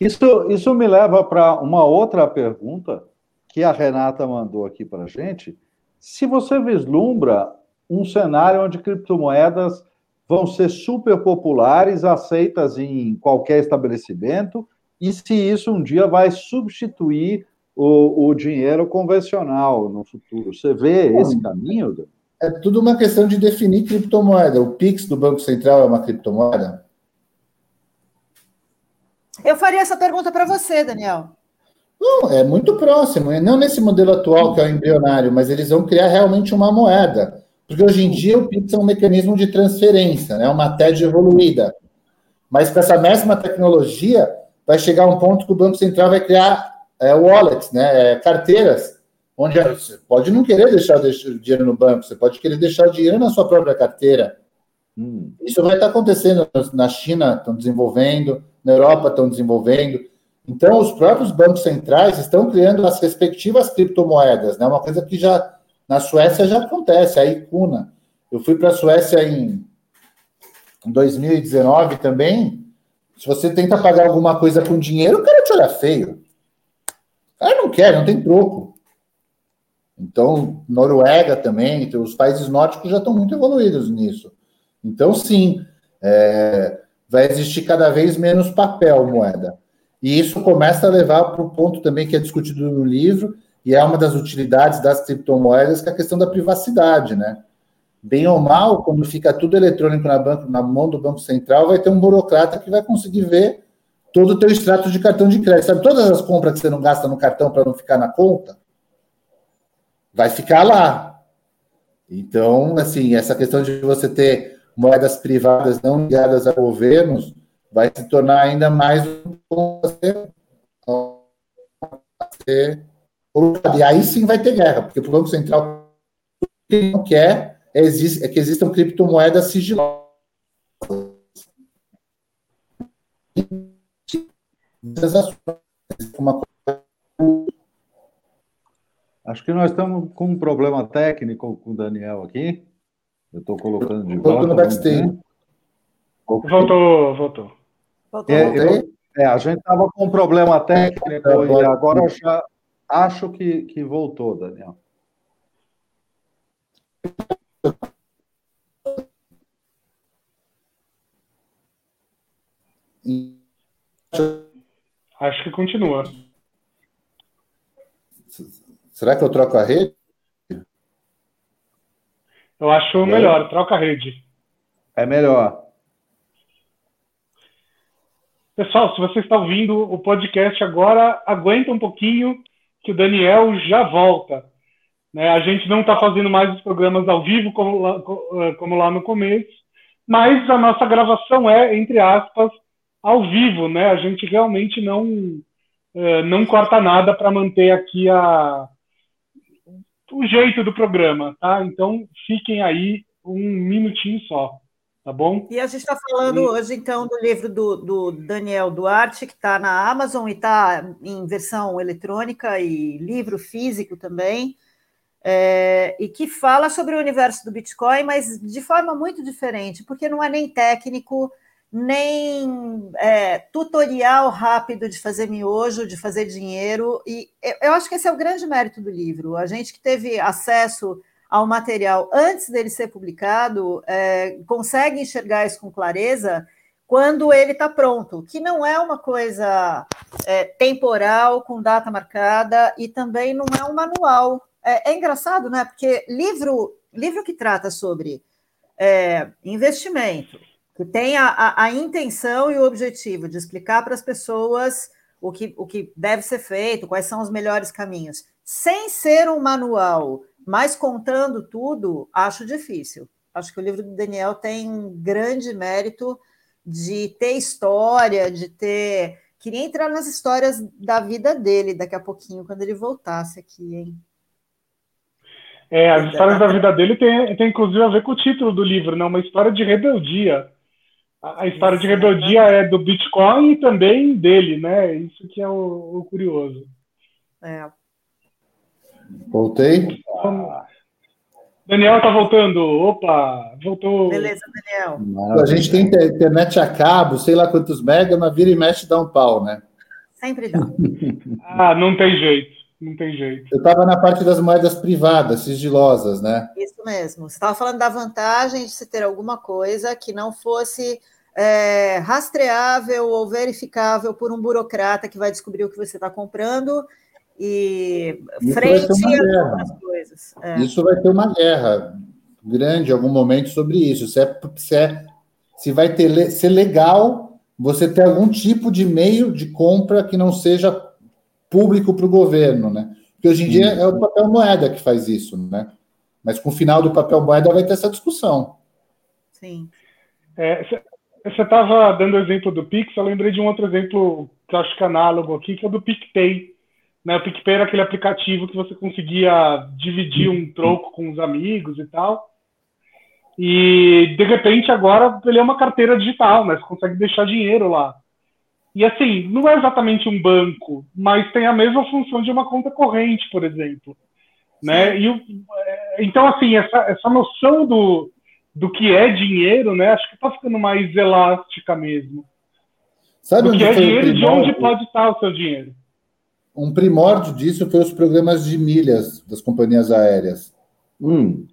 isso, isso me leva para uma outra pergunta que a Renata mandou aqui para a gente se você vislumbra um cenário onde criptomoedas vão ser super populares, aceitas em qualquer estabelecimento, e se isso um dia vai substituir o, o dinheiro convencional no futuro. Você vê Bom, esse caminho? É tudo uma questão de definir criptomoeda. O Pix do Banco Central é uma criptomoeda? Eu faria essa pergunta para você, Daniel. Não, é muito próximo, não nesse modelo atual que é o embrionário, mas eles vão criar realmente uma moeda. Porque hoje em dia o Pix é um mecanismo de transferência, né? uma TED evoluída. Mas com essa mesma tecnologia, vai chegar um ponto que o Banco Central vai criar é, wallets, né? É, carteiras, onde você pode não querer deixar o dinheiro no banco, você pode querer deixar o dinheiro na sua própria carteira. Hum. Isso vai estar acontecendo na China, estão desenvolvendo, na Europa estão desenvolvendo. Então, os próprios bancos centrais estão criando as respectivas criptomoedas, né? Uma coisa que já na Suécia já acontece, a Icuna. Eu fui para a Suécia em 2019 também. Se você tenta pagar alguma coisa com dinheiro, o cara te olha feio. Cara não quer, não tem troco. Então, Noruega também, então, os países nórdicos já estão muito evoluídos nisso. Então, sim, é, vai existir cada vez menos papel moeda. E isso começa a levar para o ponto também que é discutido no livro, e é uma das utilidades das criptomoedas, que é a questão da privacidade, né? Bem ou mal, quando fica tudo eletrônico na, banco, na mão do Banco Central, vai ter um burocrata que vai conseguir ver todo o teu extrato de cartão de crédito. Sabe todas as compras que você não gasta no cartão para não ficar na conta? Vai ficar lá. Então, assim, essa questão de você ter moedas privadas não ligadas a governos vai se tornar ainda mais um e aí sim vai ter guerra, porque o Banco Central o que não quer é, é que existam criptomoedas sigilosas. Acho que nós estamos com um problema técnico com o Daniel aqui. Eu estou colocando de volta. no backstage. Voltou, voltou. É, eu, é, a gente estava com um problema técnico e agora eu já acho que, que voltou, Daniel. Acho que continua. Será que eu troco a rede? Eu acho melhor, troca a rede. É melhor. Pessoal, se você está ouvindo o podcast agora, aguenta um pouquinho que o Daniel já volta. Né? A gente não está fazendo mais os programas ao vivo como lá, eh, como lá no começo, mas a nossa gravação é, entre aspas, ao vivo. Né? A gente realmente não, uh, não corta nada para manter aqui a, o jeito do programa. Tá? Então, fiquem aí um minutinho só. Tá bom? E a gente está falando hoje, então, do livro do, do Daniel Duarte, que está na Amazon e está em versão eletrônica e livro físico também é, e que fala sobre o universo do Bitcoin, mas de forma muito diferente, porque não é nem técnico, nem é, tutorial rápido de fazer miojo, de fazer dinheiro. E eu acho que esse é o grande mérito do livro. A gente que teve acesso ao material antes dele ser publicado é, consegue enxergar isso com clareza quando ele está pronto, que não é uma coisa é, temporal, com data marcada, e também não é um manual é, é engraçado, né? Porque livro, livro que trata sobre é, investimento, que tem a, a, a, intenção e o objetivo de explicar para as pessoas o que, o que deve ser feito, quais são os melhores caminhos, sem ser um manual, mas contando tudo, acho difícil. Acho que o livro do Daniel tem um grande mérito de ter história, de ter. Queria entrar nas histórias da vida dele daqui a pouquinho, quando ele voltasse aqui, hein? É, as histórias da vida dele tem, tem inclusive a ver com o título do livro, né? Uma história de rebeldia. A, a história de rebeldia é do Bitcoin e também dele, né? Isso que é o, o curioso. É. Voltei? Daniel tá voltando. Opa, voltou. Beleza, Daniel. A gente tem internet a cabo, sei lá quantos mega, mas vira e mexe dá um pau, né? Sempre dá. [laughs] ah, não tem jeito não tem jeito. Eu estava na parte das moedas privadas, sigilosas, né? Isso mesmo. Você estava falando da vantagem de se ter alguma coisa que não fosse é, rastreável ou verificável por um burocrata que vai descobrir o que você está comprando e Isso frente a outras coisas. É. Isso vai ter uma guerra grande em algum momento sobre isso. Se, é, se, é, se vai ter, ser legal você ter algum tipo de meio de compra que não seja público para o governo, né? Porque hoje em dia é o papel moeda que faz isso, né? Mas com o final do papel moeda vai ter essa discussão. Sim. É, você estava dando o exemplo do Pix, eu lembrei de um outro exemplo que eu acho que é análogo aqui, que é o do PicPay. Né? O PicPay era aquele aplicativo que você conseguia dividir um troco com os amigos e tal. E, de repente, agora ele é uma carteira digital, né? Você consegue deixar dinheiro lá. E assim, não é exatamente um banco, mas tem a mesma função de uma conta corrente, por exemplo. Né? E, é, então, assim, essa, essa noção do, do que é dinheiro, né, acho que está ficando mais elástica mesmo. Sabe do que é dinheiro e de onde pode estar o seu dinheiro. Um primórdio disso foi os programas de milhas das companhias aéreas. Hum.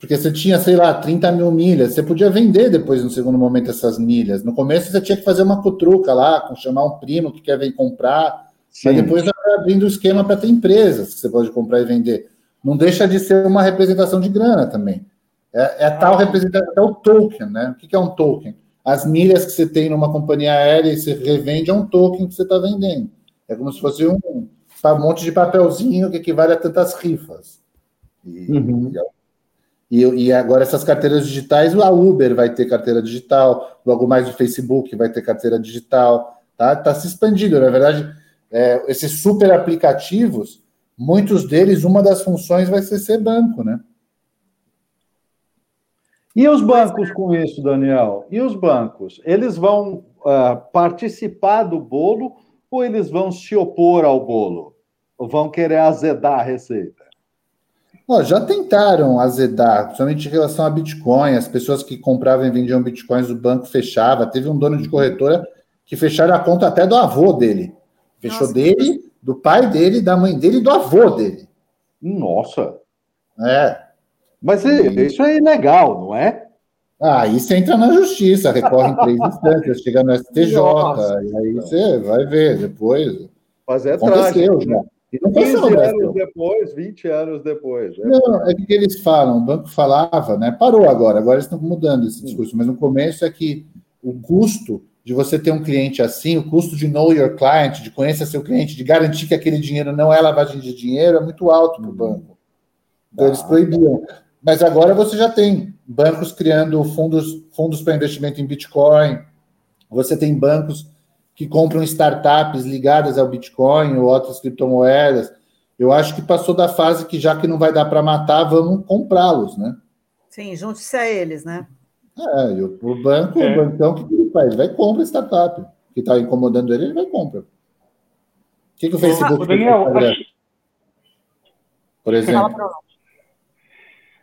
Porque você tinha, sei lá, 30 mil milhas, você podia vender depois, no segundo momento, essas milhas. No começo, você tinha que fazer uma cutruca lá, com chamar um primo que quer vir comprar, Sim. mas depois vai abrindo o esquema para ter empresas que você pode comprar e vender. Não deixa de ser uma representação de grana também. É, é a tal representação, é o token, né? O que é um token? As milhas que você tem numa companhia aérea e você revende é um token que você está vendendo. É como se fosse um, um monte de papelzinho que equivale a tantas rifas. E, uhum. e é e, e, agora essas carteiras digitais, a Uber vai ter carteira digital, logo mais o Facebook vai ter carteira digital, tá? Tá se expandindo, na verdade, é, esses super aplicativos, muitos deles, uma das funções vai ser ser banco, né? E os bancos com isso, Daniel? E os bancos? Eles vão uh, participar do bolo ou eles vão se opor ao bolo? Ou vão querer azedar a receita? Já tentaram azedar, principalmente em relação a Bitcoin. As pessoas que compravam e vendiam Bitcoins, o banco fechava. Teve um dono de corretora que fecharam a conta até do avô dele. Fechou Nossa, dele, do pai dele, da mãe dele e do avô dele. Nossa. É. Mas isso é ilegal, não é? Ah, aí você entra na justiça, recorre em três instâncias, chega no STJ, Nossa. e aí você vai ver depois. Mas é Aconteceu trágico. já. Não 15 anos depois, 20 anos depois. Né? Não, é que eles falam, o banco falava, né? Parou agora, agora eles estão mudando esse discurso, mas no começo é que o custo de você ter um cliente assim, o custo de know your client, de conhecer seu cliente, de garantir que aquele dinheiro não é lavagem de dinheiro, é muito alto para o banco. Então eles proibiam. Mas agora você já tem bancos criando fundos, fundos para investimento em Bitcoin, você tem bancos que compram startups ligadas ao Bitcoin ou outras criptomoedas. Eu acho que passou da fase que já que não vai dar para matar, vamos comprá-los, né? Sim, junte-se a eles, né? É, o banco, é. o bancão, o que ele faz? Ele vai comprar startup. Que está incomodando ele, ele vai comprar. O que, que o Facebook ah, Daniel, acho... Por exemplo.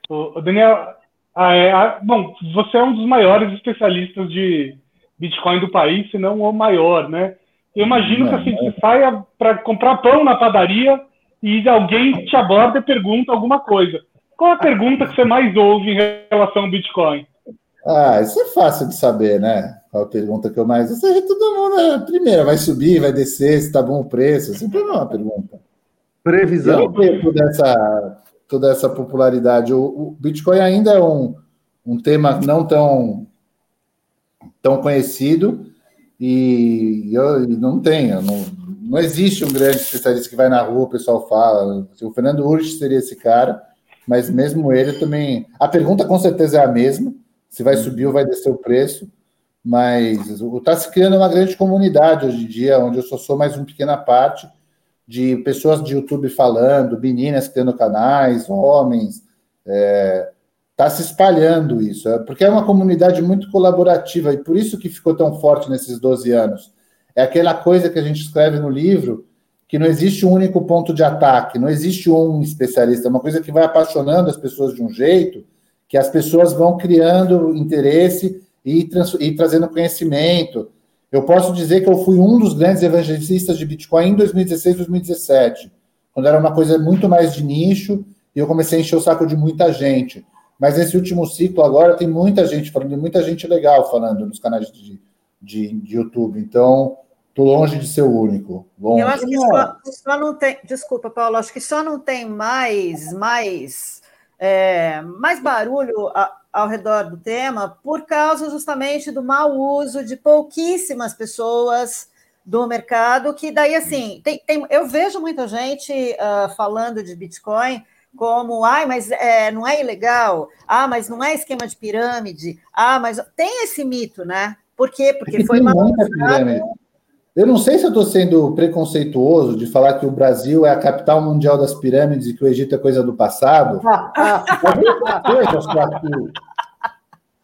O Daniel, ah, é, ah, bom, você é um dos maiores especialistas de Bitcoin do país, se não o maior, né? Eu imagino não, que assim, você saia para comprar pão na padaria e alguém te aborda e pergunta alguma coisa. Qual a pergunta que você mais ouve em relação ao Bitcoin? Ah, isso é fácil de saber, né? Qual a pergunta que eu mais. Isso aí todo mundo. É... Primeiro, vai subir, vai descer, se tá bom o preço. Sempre é uma pergunta. Previsão. Eu toda essa, toda essa popularidade. O, o Bitcoin ainda é um, um tema não tão tão conhecido e eu não tenho, não, não existe um grande especialista que vai na rua, o pessoal fala. O Fernando Urch seria esse cara, mas mesmo ele também. A pergunta com certeza é a mesma: se vai subir ou vai descer o preço, mas está se criando uma grande comunidade hoje em dia, onde eu só sou mais uma pequena parte de pessoas de YouTube falando, meninas criando canais, homens. É, está se espalhando isso, é, porque é uma comunidade muito colaborativa e por isso que ficou tão forte nesses 12 anos. É aquela coisa que a gente escreve no livro, que não existe um único ponto de ataque, não existe um especialista, é uma coisa que vai apaixonando as pessoas de um jeito, que as pessoas vão criando interesse e, e trazendo conhecimento. Eu posso dizer que eu fui um dos grandes evangelistas de Bitcoin em 2016, 2017, quando era uma coisa muito mais de nicho, e eu comecei a encher o saco de muita gente. Mas nesse último ciclo agora tem muita gente falando, muita gente legal falando nos canais de, de, de YouTube. Então, estou longe de ser o único. Longe. Eu acho que só, só, não tem. Desculpa, Paulo, acho que só não tem mais, mais, é, mais barulho a, ao redor do tema por causa justamente do mau uso de pouquíssimas pessoas do mercado, que daí assim, tem, tem eu vejo muita gente uh, falando de Bitcoin como, ai, mas é, não é ilegal, ah, mas não é esquema de pirâmide, ah, mas tem esse mito, né? Por quê? Porque foi uma. Eu não sei se eu estou sendo preconceituoso de falar que o Brasil é a capital mundial das pirâmides e que o Egito é coisa do passado.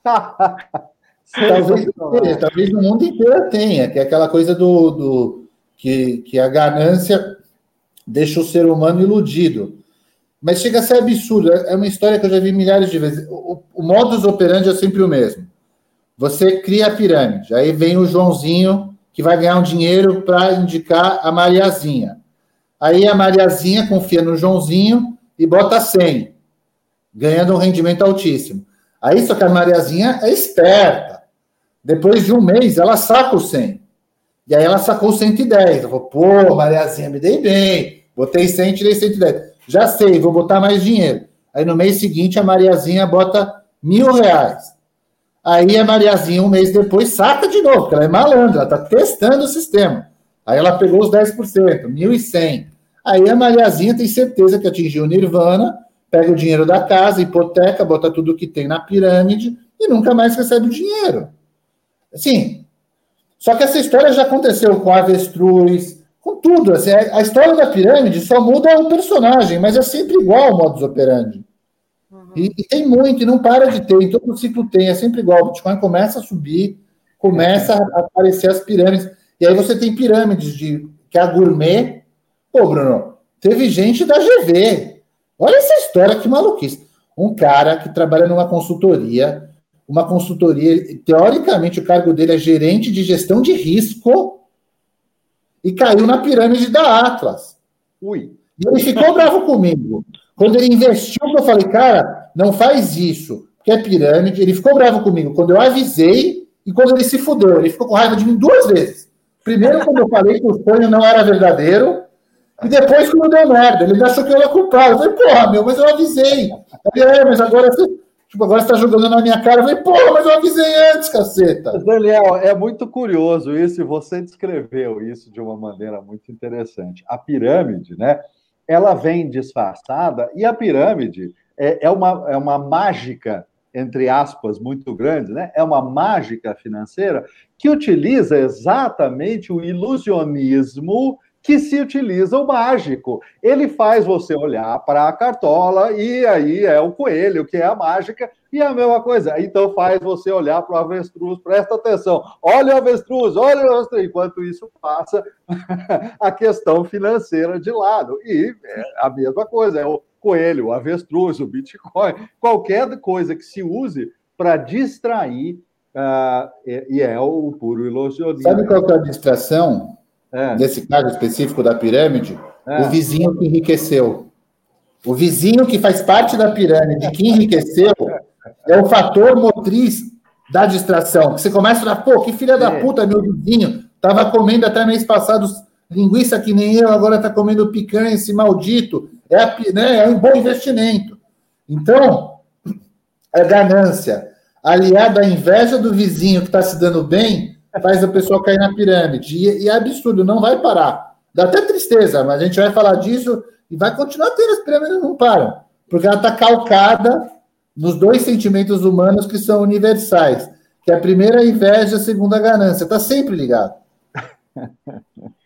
[laughs] talvez, talvez no mundo inteiro tenha, que é aquela coisa do, do que, que a ganância deixa o ser humano iludido. Mas chega a ser absurdo. É uma história que eu já vi milhares de vezes. O, o modus operandi é sempre o mesmo. Você cria a pirâmide, aí vem o Joãozinho que vai ganhar um dinheiro para indicar a Mariazinha. Aí a Mariazinha confia no Joãozinho e bota 100, ganhando um rendimento altíssimo. Aí só que a Mariazinha é esperta. Depois de um mês, ela saca o 100. E aí ela sacou 110. Ela falou, pô, Mariazinha, me dei bem. Botei 100, tirei 110. Já sei, vou botar mais dinheiro. Aí no mês seguinte a Mariazinha bota mil reais. Aí a Mariazinha, um mês depois, saca de novo, porque ela é malandra, ela está testando o sistema. Aí ela pegou os 10%, 1.100. Aí a Mariazinha tem certeza que atingiu o Nirvana, pega o dinheiro da casa, hipoteca, bota tudo que tem na pirâmide e nunca mais recebe o dinheiro. Assim, só que essa história já aconteceu com avestruz, com tudo. Assim, a história da pirâmide só muda o personagem, mas é sempre igual o modus operandi. Uhum. E, e, tem muito, e não para de ter, em todo o ciclo tem, é sempre igual. O Bitcoin começa a subir, começa a aparecer as pirâmides. E aí você tem pirâmides de que é a gourmet. Pô, Bruno, teve gente da GV. Olha essa história, que maluquice. Um cara que trabalha numa consultoria, uma consultoria, teoricamente o cargo dele é gerente de gestão de risco e caiu na pirâmide da Atlas. Ui. E ele ficou bravo comigo. Quando ele investiu, eu falei, cara, não faz isso, porque é pirâmide. Ele ficou bravo comigo quando eu avisei e quando ele se fudeu. Ele ficou com raiva de mim duas vezes. Primeiro, quando eu falei que o sonho não era verdadeiro, E depois que não deu merda, ele achou que eu era culpado. Eu falei, porra, meu, mas eu avisei. Eu falei, é, mas agora você. Tipo, agora você tá jogando na minha cara. Eu falei, porra, mas eu avisei antes, caceta. Daniel, é muito curioso isso, e você descreveu isso de uma maneira muito interessante. A pirâmide, né? Ela vem disfarçada, e a pirâmide é, é, uma, é uma mágica entre aspas, muito grande, né? É uma mágica financeira que utiliza exatamente o ilusionismo que se utiliza o mágico. Ele faz você olhar para a cartola e aí é o coelho, que é a mágica, e é a mesma coisa. Então faz você olhar para o avestruz, presta atenção, olha o avestruz, olha o avestruz, enquanto isso passa [laughs] a questão financeira de lado. E é a mesma coisa, é o coelho, o avestruz, o Bitcoin, qualquer coisa que se use para distrair, uh, e é o puro ilusionismo. Sabe qual é a distração? É. Nesse caso específico da pirâmide, é. o vizinho que enriqueceu. O vizinho que faz parte da pirâmide, que enriqueceu, é o fator motriz da distração. Você começa a falar, pô, que filha da é. puta, meu vizinho, estava comendo até mês passado linguiça que nem eu, agora está comendo picanha, esse maldito. É, a, né, é um bom investimento. Então, a ganância aliada à inveja do vizinho que está se dando bem faz a pessoa cair na pirâmide. E, e, é absurdo, não vai parar. Dá até tristeza, mas a gente vai falar disso e vai continuar tendo as pirâmides, não param. Porque ela está calcada nos dois sentimentos humanos que são universais, que é a primeira a inveja, a segunda a ganância. Está sempre ligado.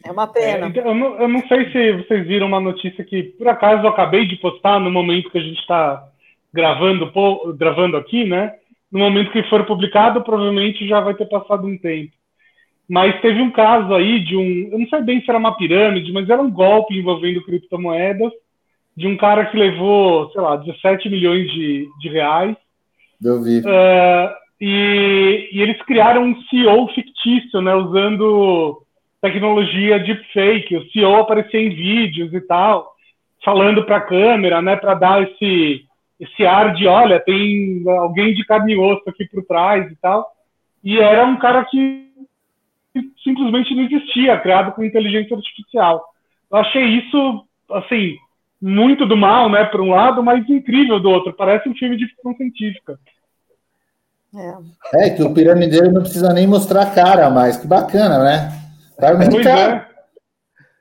É uma pena. É, eu, não, eu, não, sei se vocês viram uma notícia que, por acaso, eu acabei de postar no momento que a gente está gravando, gravando aqui, né? No momento que for publicado, provavelmente já vai ter passado um tempo. Mas teve um caso aí de um. Eu não sei bem se era uma pirâmide, mas era um golpe envolvendo criptomoedas de um cara que levou, sei lá, 17 milhões de, de reais. Eu vi. Uh, e, e, eles criaram um CEO fictício, né? Usando tecnologia deepfake. O CEO aparecia em vídeos e tal, falando para a câmera, né? Para dar esse, esse ar de, olha, tem alguém de carne e osso aqui por trás e tal. E era um cara que simplesmente não existia, criado com inteligência artificial. Eu achei isso, assim, muito do mal, né, por um lado, mas incrível do outro. Parece um filme de ficção científica. É. é que o piramideiro não precisa nem mostrar a cara mais. Que bacana, né? Tá muito caro. É.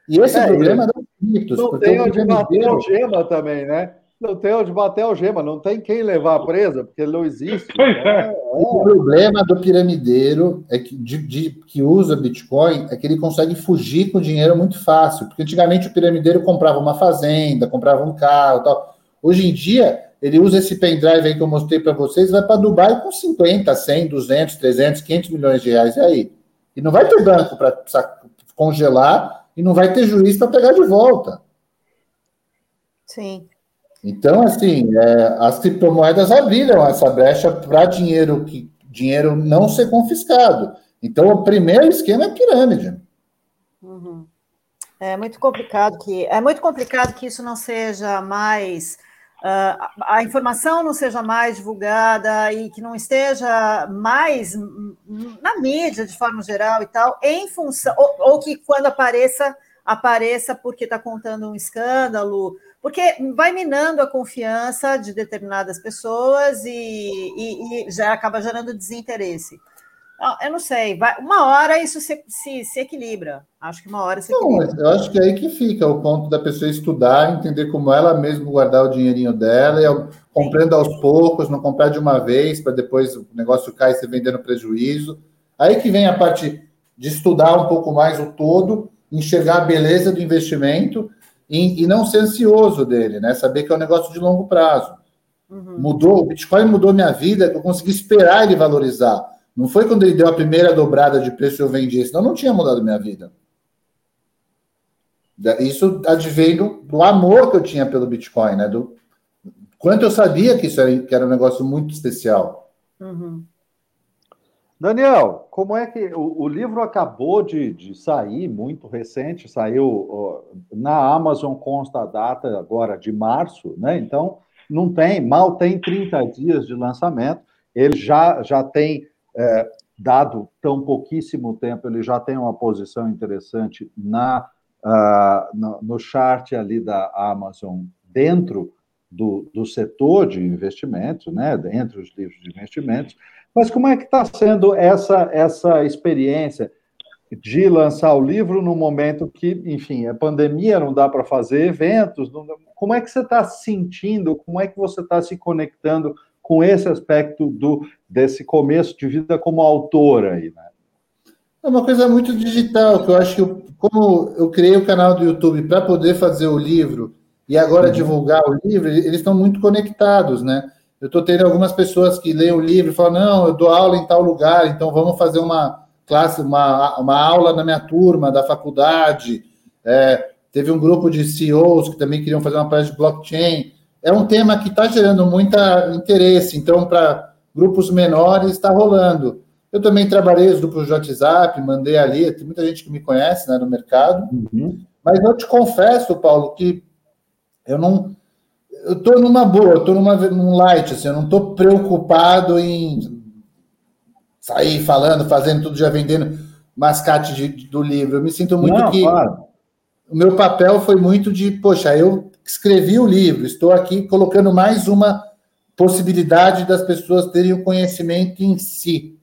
E esse é, problema é dos criptos. Não tem onde bater também, né? Não tem onde bater algema, não tem quem levar a presa, porque ele não existe. Né? O problema do piramideiro é que, de, de, que usa Bitcoin é que ele consegue fugir com dinheiro muito fácil. Porque antigamente o piramideiro comprava uma fazenda, comprava um carro tal. Hoje em dia, ele usa esse pendrive aí que eu mostrei para vocês, vai para Dubai com 50, 100, 200, 300, 500 milhões de reais. E aí? E não vai ter banco para congelar e não vai ter juiz para pegar de volta. Sim. Então, assim, é, as criptomoedas abriram essa brecha para dinheiro que dinheiro não ser confiscado. Então, o primeiro esquema é pirâmide. Uhum. É muito complicado que é muito complicado que isso não seja mais uh, a informação não seja mais divulgada e que não esteja mais na mídia de forma geral e tal, em função ou, ou que quando apareça apareça porque está contando um escândalo porque vai minando a confiança de determinadas pessoas e, e, e já acaba gerando desinteresse. Eu não sei, vai, uma hora isso se, se, se, equilibra. Acho que uma hora se equilibra. Não, eu acho que é aí que fica o ponto da pessoa estudar, entender como ela mesma guardar o dinheirinho dela, e comprando aos poucos, não comprar de uma vez, para depois o negócio cair e você vendendo prejuízo. Aí que vem a parte de estudar um pouco mais o todo, enxergar a beleza do investimento e, e, não ser ansioso dele, né? Saber que é um negócio de longo prazo. Uhum. Mudou, o Bitcoin mudou minha vida, eu consegui esperar ele valorizar. Não foi quando ele deu a primeira dobrada de preço eu vendi, senão não tinha mudado minha vida. Isso advém do, do amor que eu tinha pelo Bitcoin, né? Do quanto eu sabia que isso era, que era um negócio muito especial. Uhum. Daniel, como é que o, o livro acabou de, de, sair, muito recente, saiu ó, na Amazon, consta a data agora de março, né? Então, não tem, mal tem 30 dias de lançamento, ele já, já tem, é, dado tão pouquíssimo tempo, ele já tem uma posição interessante na uh, no, no chart ali da Amazon dentro do, do setor de investimentos, né, entre os livros de investimentos, mas como é que está sendo essa, essa experiência de lançar o livro no momento que, enfim, a pandemia não dá para fazer eventos? Não, como é que você está sentindo? Como é que você está se conectando com esse aspecto do desse começo de vida como autora aí, né? É uma coisa muito digital, que eu acho que eu, como eu criei o canal do YouTube para poder fazer o livro e agora uhum. divulgar o livro, eles estão muito conectados, né? Eu estou tendo algumas pessoas que leem o livro e falam, não, eu dou aula em tal lugar, então vamos fazer uma classe, uma, uma aula na minha turma da faculdade. É, teve um grupo de CEOs que também queriam fazer uma palestra de blockchain. É um tema que está gerando muito interesse, então, para grupos menores está rolando. Eu também trabalhei os grupos de WhatsApp, mandei ali, tem muita gente que me conhece né, no mercado, uhum. mas eu te confesso, Paulo, que eu não. Eu estou numa boa, eu estou num light, assim, eu não estou preocupado em sair falando, fazendo tudo, já vendendo mascate de, do livro. Eu me sinto muito não, que. Claro. O meu papel foi muito de, poxa, eu escrevi o livro, estou aqui colocando mais uma possibilidade das pessoas terem o conhecimento em si.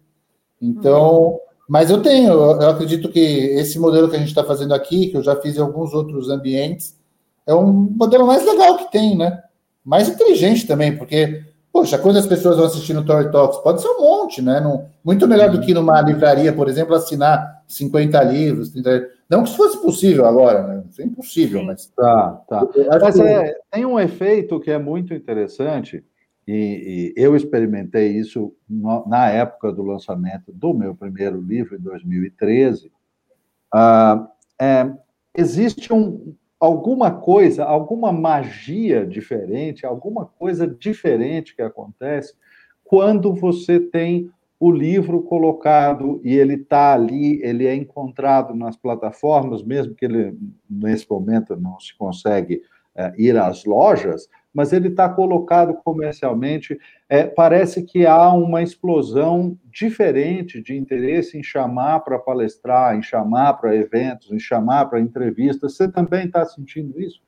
Então, uhum. mas eu tenho, eu acredito que esse modelo que a gente está fazendo aqui, que eu já fiz em alguns outros ambientes, é um modelo mais legal que tem, né? Mais inteligente também, porque, poxa, quantas pessoas vão assistir no Tory Talks? Pode ser um monte, né? Não, muito melhor do que numa livraria, por exemplo, assinar 50 livros, 30 Não que isso fosse possível agora, né? Isso é impossível, mas. Tá, tá. Mas é, tem um efeito que é muito interessante, e, e eu experimentei isso no, na época do lançamento do meu primeiro livro, em 2013. Ah, é, existe um, alguma coisa, alguma magia diferente, alguma coisa diferente que acontece quando você tem o livro colocado e ele está ali, ele é encontrado nas plataformas, mesmo que ele nesse momento não se consegue é, ir às lojas, mas ele está colocado comercialmente. É, parece que há uma explosão diferente de interesse em chamar para palestrar, em chamar para eventos, em chamar para entrevistas. Você também está sentindo isso?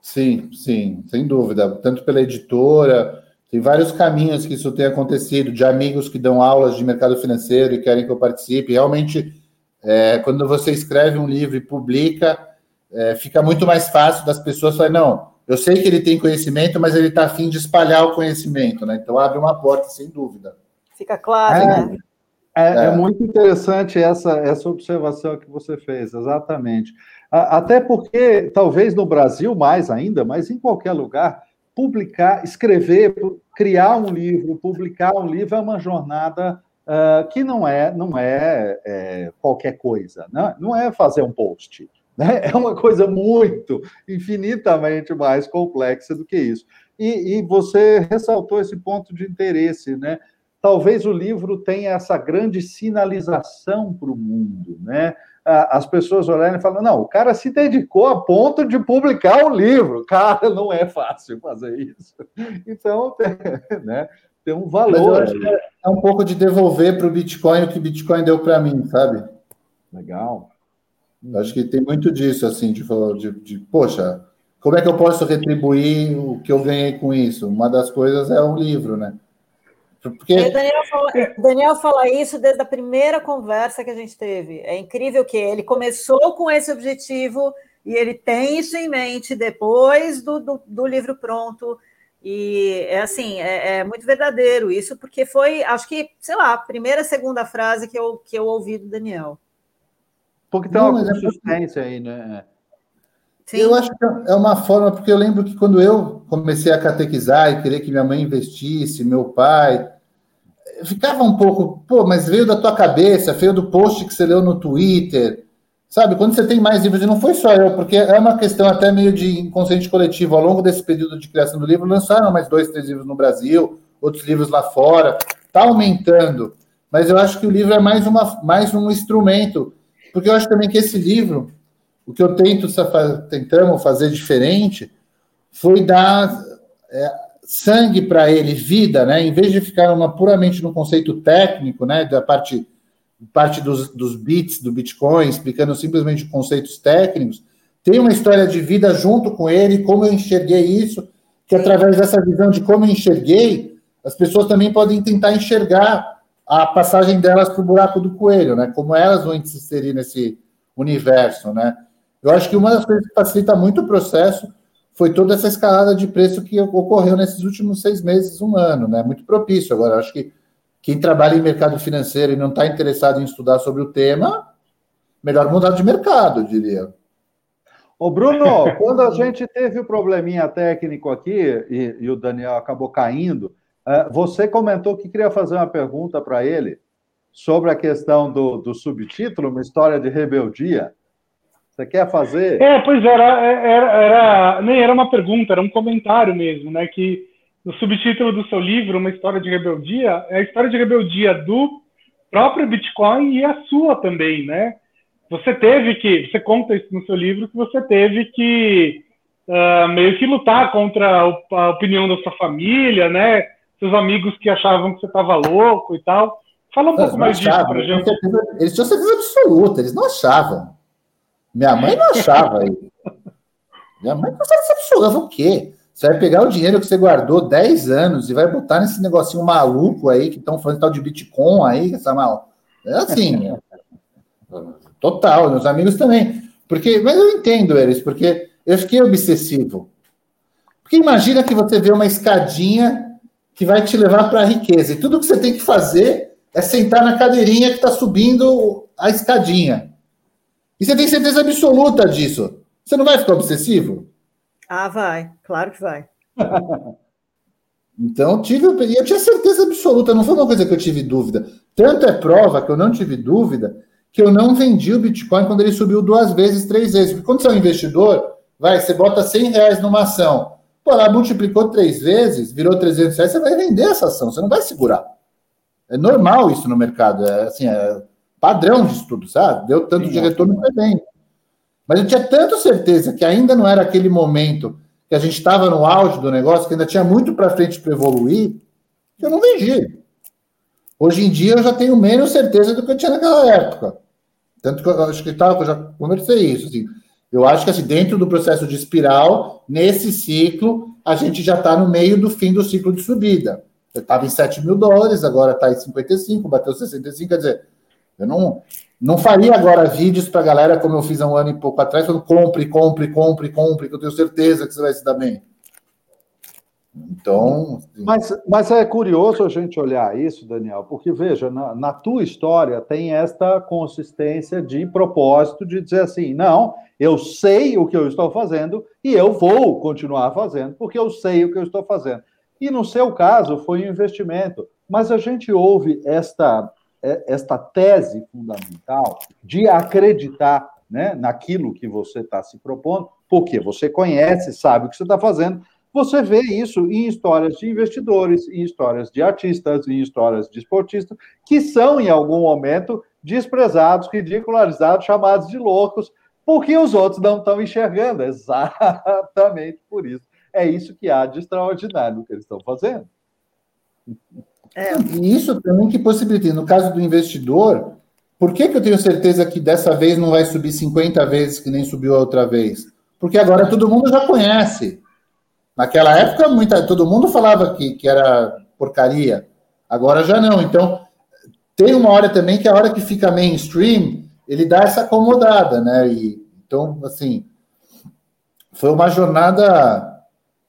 Sim, sim, sem dúvida. Tanto pela editora, tem vários caminhos que isso tem acontecido, de amigos que dão aulas de mercado financeiro e querem que eu participe. Realmente, é, quando você escreve um livro e publica, é, fica muito mais fácil das pessoas falarem, não, eu sei que ele tem conhecimento, mas ele está afim de espalhar o conhecimento, né? Então abre uma porta, sem dúvida. Fica claro, é, né? É, é, é, muito interessante essa, essa observação que você fez, exatamente. Até porque, talvez no Brasil mais ainda, mas em qualquer lugar, publicar, escrever, criar um livro, publicar um livro é uma jornada uh, que não é, não é, é qualquer coisa, né? não é fazer um post. Né? É uma coisa muito, infinitamente mais complexa do que isso. E, e você ressaltou esse ponto de interesse, né? Talvez o livro tenha essa grande sinalização para o mundo, né? As pessoas olharem e falam: não, o cara se dedicou a ponto de publicar um livro. Cara, não é fácil fazer isso. Então, [laughs] né? Tem um valor. é um pouco de devolver para o Bitcoin o que o Bitcoin deu para mim, sabe? Legal. Acho que tem muito disso, assim, de, de, de, poxa, como é que eu posso retribuir o que eu ganhei com isso? Uma das coisas é um livro, né? Porque... É, Daniel, fala, Daniel fala isso desde a primeira conversa que a gente teve. É incrível que ele começou com esse objetivo e ele tem isso em mente depois do, do, do livro pronto. E é assim, é, é, muito verdadeiro isso, porque foi, acho que, sei lá, a primeira, segunda frase que eu, que eu ouvi do Daniel. Porque tem uma é consistência aí, né? Sim. Eu acho que é uma forma, porque eu lembro que quando eu comecei a catequizar e querer que minha mãe investisse, meu pai, ficava um pouco, pô, mas veio da tua cabeça, veio do post que você leu no Twitter, sabe? Quando você tem mais livros, e não foi só eu, porque é uma questão até meio de inconsciente coletivo. Ao longo desse período de criação do livro, lançaram mais dois, três livros no Brasil, outros livros lá fora, está aumentando. Mas eu acho que o livro é mais, uma, mais um instrumento porque eu acho também que esse livro, o que eu tento tentamos fazer diferente, foi dar é, sangue para ele, vida, né? Em vez de ficar uma, puramente no conceito técnico, né? Da parte, parte dos, dos bits do Bitcoin, explicando simplesmente conceitos técnicos, tenho uma história de vida junto com ele, como eu enxerguei isso, que através dessa visão de como eu enxerguei, as pessoas também podem tentar enxergar a passagem delas para o buraco do coelho, né? Como elas vão se inserir nesse universo, né? Eu acho que uma das coisas que facilita muito o processo foi toda essa escalada de preço que ocorreu nesses últimos seis meses, um ano, né? Muito propício. Agora, acho que quem trabalha em mercado financeiro e não está interessado em estudar sobre o tema, melhor mudar de mercado, diria. Ô, Bruno, quando a gente teve o probleminha técnico aqui e, e o Daniel acabou caindo, você comentou que queria fazer uma pergunta para ele sobre a questão do, do subtítulo, uma história de rebeldia. Você quer fazer? É, pois era, era, era, nem era uma pergunta, era um comentário mesmo, né? Que o subtítulo do seu livro, Uma História de Rebeldia, é a história de rebeldia do próprio Bitcoin e a sua também, né? Você teve que, você conta isso no seu livro, que você teve que uh, meio que lutar contra a opinião da sua família, né? Seus amigos que achavam que você estava louco e tal. Fala um pouco mais achavam, disso pra gente. Eles tinham certeza absoluta, eles não achavam. Minha mãe não achava aí. Minha mãe não achava o quê? Você vai pegar o dinheiro que você guardou 10 anos e vai botar nesse negocinho maluco aí, que estão falando tal de Bitcoin aí, essa mal. É assim. total, meus amigos também. Porque, mas eu entendo eles, porque eu fiquei obsessivo. Porque imagina que você vê uma escadinha que vai te levar para a riqueza. E tudo que você tem que fazer é sentar na cadeirinha que está subindo a escadinha. E você tem certeza absoluta disso. Você não vai ficar obsessivo? Ah, vai. Claro que vai. [laughs] então, tive, eu tinha certeza absoluta, não foi uma coisa que eu tive dúvida. Tanto é prova que eu não tive dúvida que eu não vendi o Bitcoin quando ele subiu duas vezes, três vezes. Porque quando você é um investidor, vai, você bota 100 reais numa ação. Pô, ela multiplicou três vezes, virou 300 reais, você vai vender essa ação, você não vai segurar. É normal isso no mercado. É assim, é padrão de estudo, sabe? Deu tanto Sim, de retorno foi bem. Mas eu tinha tanta certeza que ainda não era aquele momento que a gente estava no auge do negócio, que ainda tinha muito para frente para evoluir, que eu não vendi. Hoje em dia eu já tenho menos certeza do que eu tinha naquela época. Tanto que eu acho que, tá, eu já conversei isso. Assim, eu acho que assim, dentro do processo de espiral, nesse ciclo, a gente já está no meio do fim do ciclo de subida. Eu estava em 7 mil dólares, agora está em 55, bateu 65, quer dizer, eu não, não faria agora vídeos para a galera como eu fiz há um ano e pouco atrás, falando compre, compre, compre, compre, que eu tenho certeza que você vai se dar bem. Então. Mas, mas é curioso a gente olhar isso, Daniel, porque veja, na, na, tua história tem esta consistência de propósito de dizer assim: não, eu sei o que eu estou fazendo e eu vou continuar fazendo, porque eu sei o que eu estou fazendo. E no seu caso foi um investimento. Mas a gente ouve esta é, esta tese fundamental de acreditar né, naquilo que você está se propondo, porque você conhece, sabe o que você está fazendo. Você vê isso em histórias de investidores, em histórias de artistas, em histórias de esportistas, que são, em algum momento, desprezados, ridicularizados, chamados de loucos, porque os outros não estão enxergando. [laughs] Exatamente por isso. É isso que há de extraordinário que eles estão fazendo. É. E isso também que possibilita. No caso do investidor, por que, que eu tenho certeza que dessa vez não vai subir 50 vezes que nem subiu a outra vez? Porque agora todo mundo já conhece. Naquela época, muita, todo mundo falava que, que era porcaria. Agora já não. Então, tem uma hora também que a hora que fica mainstream, ele dá essa acomodada, né? E, então, assim, foi uma jornada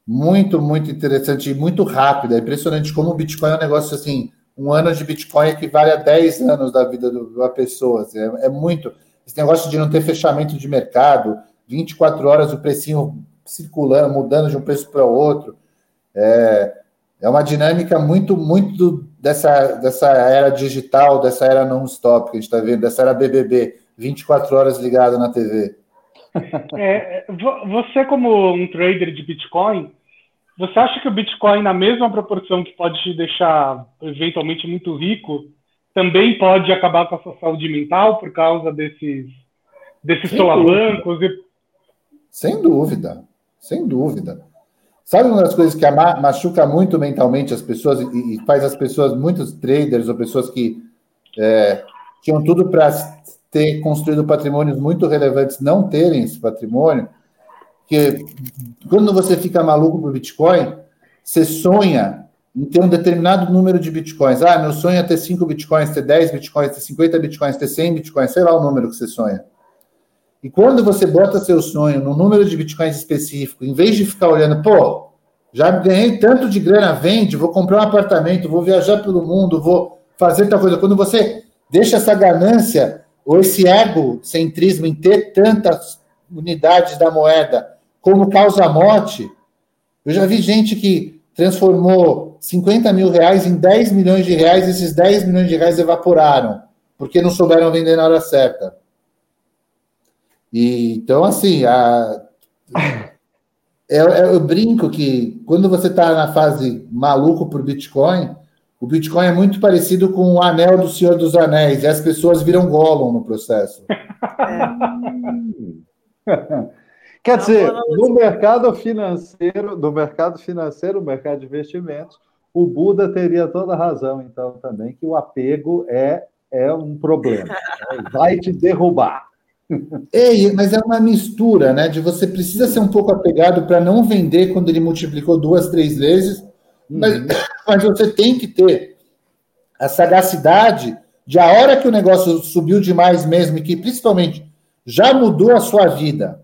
muito, muito interessante e muito rápida. É impressionante como o Bitcoin é um negócio assim, um ano de Bitcoin equivale a 10 anos da vida de uma pessoa. Assim, é, é, muito. Esse negócio de não ter fechamento de mercado, 24 horas o precinho circulando, mudando de um preço para o outro. É, é uma dinâmica muito, muito dessa, dessa era digital, dessa era non-stop que a gente está vendo, dessa era BBB, 24 horas ligado na TV. [laughs] É, você, como um trader de Bitcoin, você acha que o Bitcoin, na mesma proporção que pode te deixar eventualmente muito rico, também pode acabar com a sua saúde mental por causa desses, desses sem solavancos? Dúvida. E... Sem dúvida, sem dúvida. Sabe uma das coisas que machuca muito mentalmente as pessoas e faz as pessoas, muitos traders ou pessoas que é, tinham tudo para ter construído patrimônios muito relevantes não terem esse patrimônio, que quando você fica maluco por Bitcoin, você sonha em ter um determinado número de Bitcoins. Ah, meu sonho é ter 5 Bitcoins, ter 10 Bitcoins, ter 50 Bitcoins, ter 100 Bitcoins, sei lá o número que você sonha. E quando você bota seu sonho no número de Bitcoins específico, em vez de ficar olhando, pô, já ganhei tanto de grana, vende, vou comprar um apartamento, vou viajar pelo mundo, vou fazer tal coisa. Quando você deixa essa ganância ou esse egocentrismo em ter tantas unidades da moeda como causa morte, eu já vi gente que transformou 50 mil reais em 10 milhões de reais, e esses 10 milhões de reais evaporaram, porque não souberam vender na hora certa. E, então, assim, a, eu, é, é, eu brinco que quando você está na fase maluco por Bitcoin, o Bitcoin é muito parecido com o anel do Senhor dos Anéis, e as pessoas viram Gollum no processo. [laughs] Quer dizer, no mercado financeiro, no mercado financeiro, no mercado de investimentos, o Buda teria toda a razão, então, também, que o apego é, é um problema. [laughs] Vai te derrubar. Ei, mas é uma mistura, né? De você precisa ser um pouco apegado para não vender quando ele multiplicou duas, três vezes, mas, uhum. [coughs] mas você tem que ter a sagacidade de a hora que o negócio subiu demais mesmo e que principalmente já mudou a sua vida.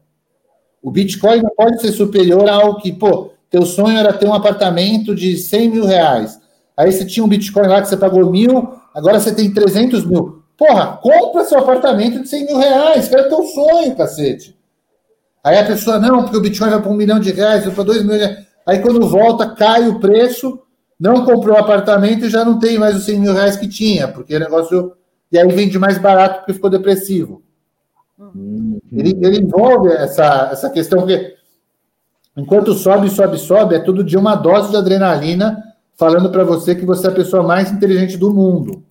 O Bitcoin não pode ser superior ao que, pô, teu sonho era ter um apartamento de 100 mil reais. Aí você tinha um Bitcoin lá que você pagou mil, agora você tem 300 mil. Porra, compra seu apartamento de 100 mil reais, que era teu sonho, cacete. Aí a pessoa, não, porque o Bitcoin vai para um milhão de reais, vai para dois milhões. Aí quando volta, cai o preço, não comprou o apartamento e já não tem mais os 100 mil reais que tinha, porque o negócio. E aí vende mais barato porque ficou depressivo. Uhum. Ele, ele envolve essa, essa questão, porque enquanto sobe, sobe, sobe, é tudo de uma dose de adrenalina falando para você que você é a pessoa mais inteligente do mundo.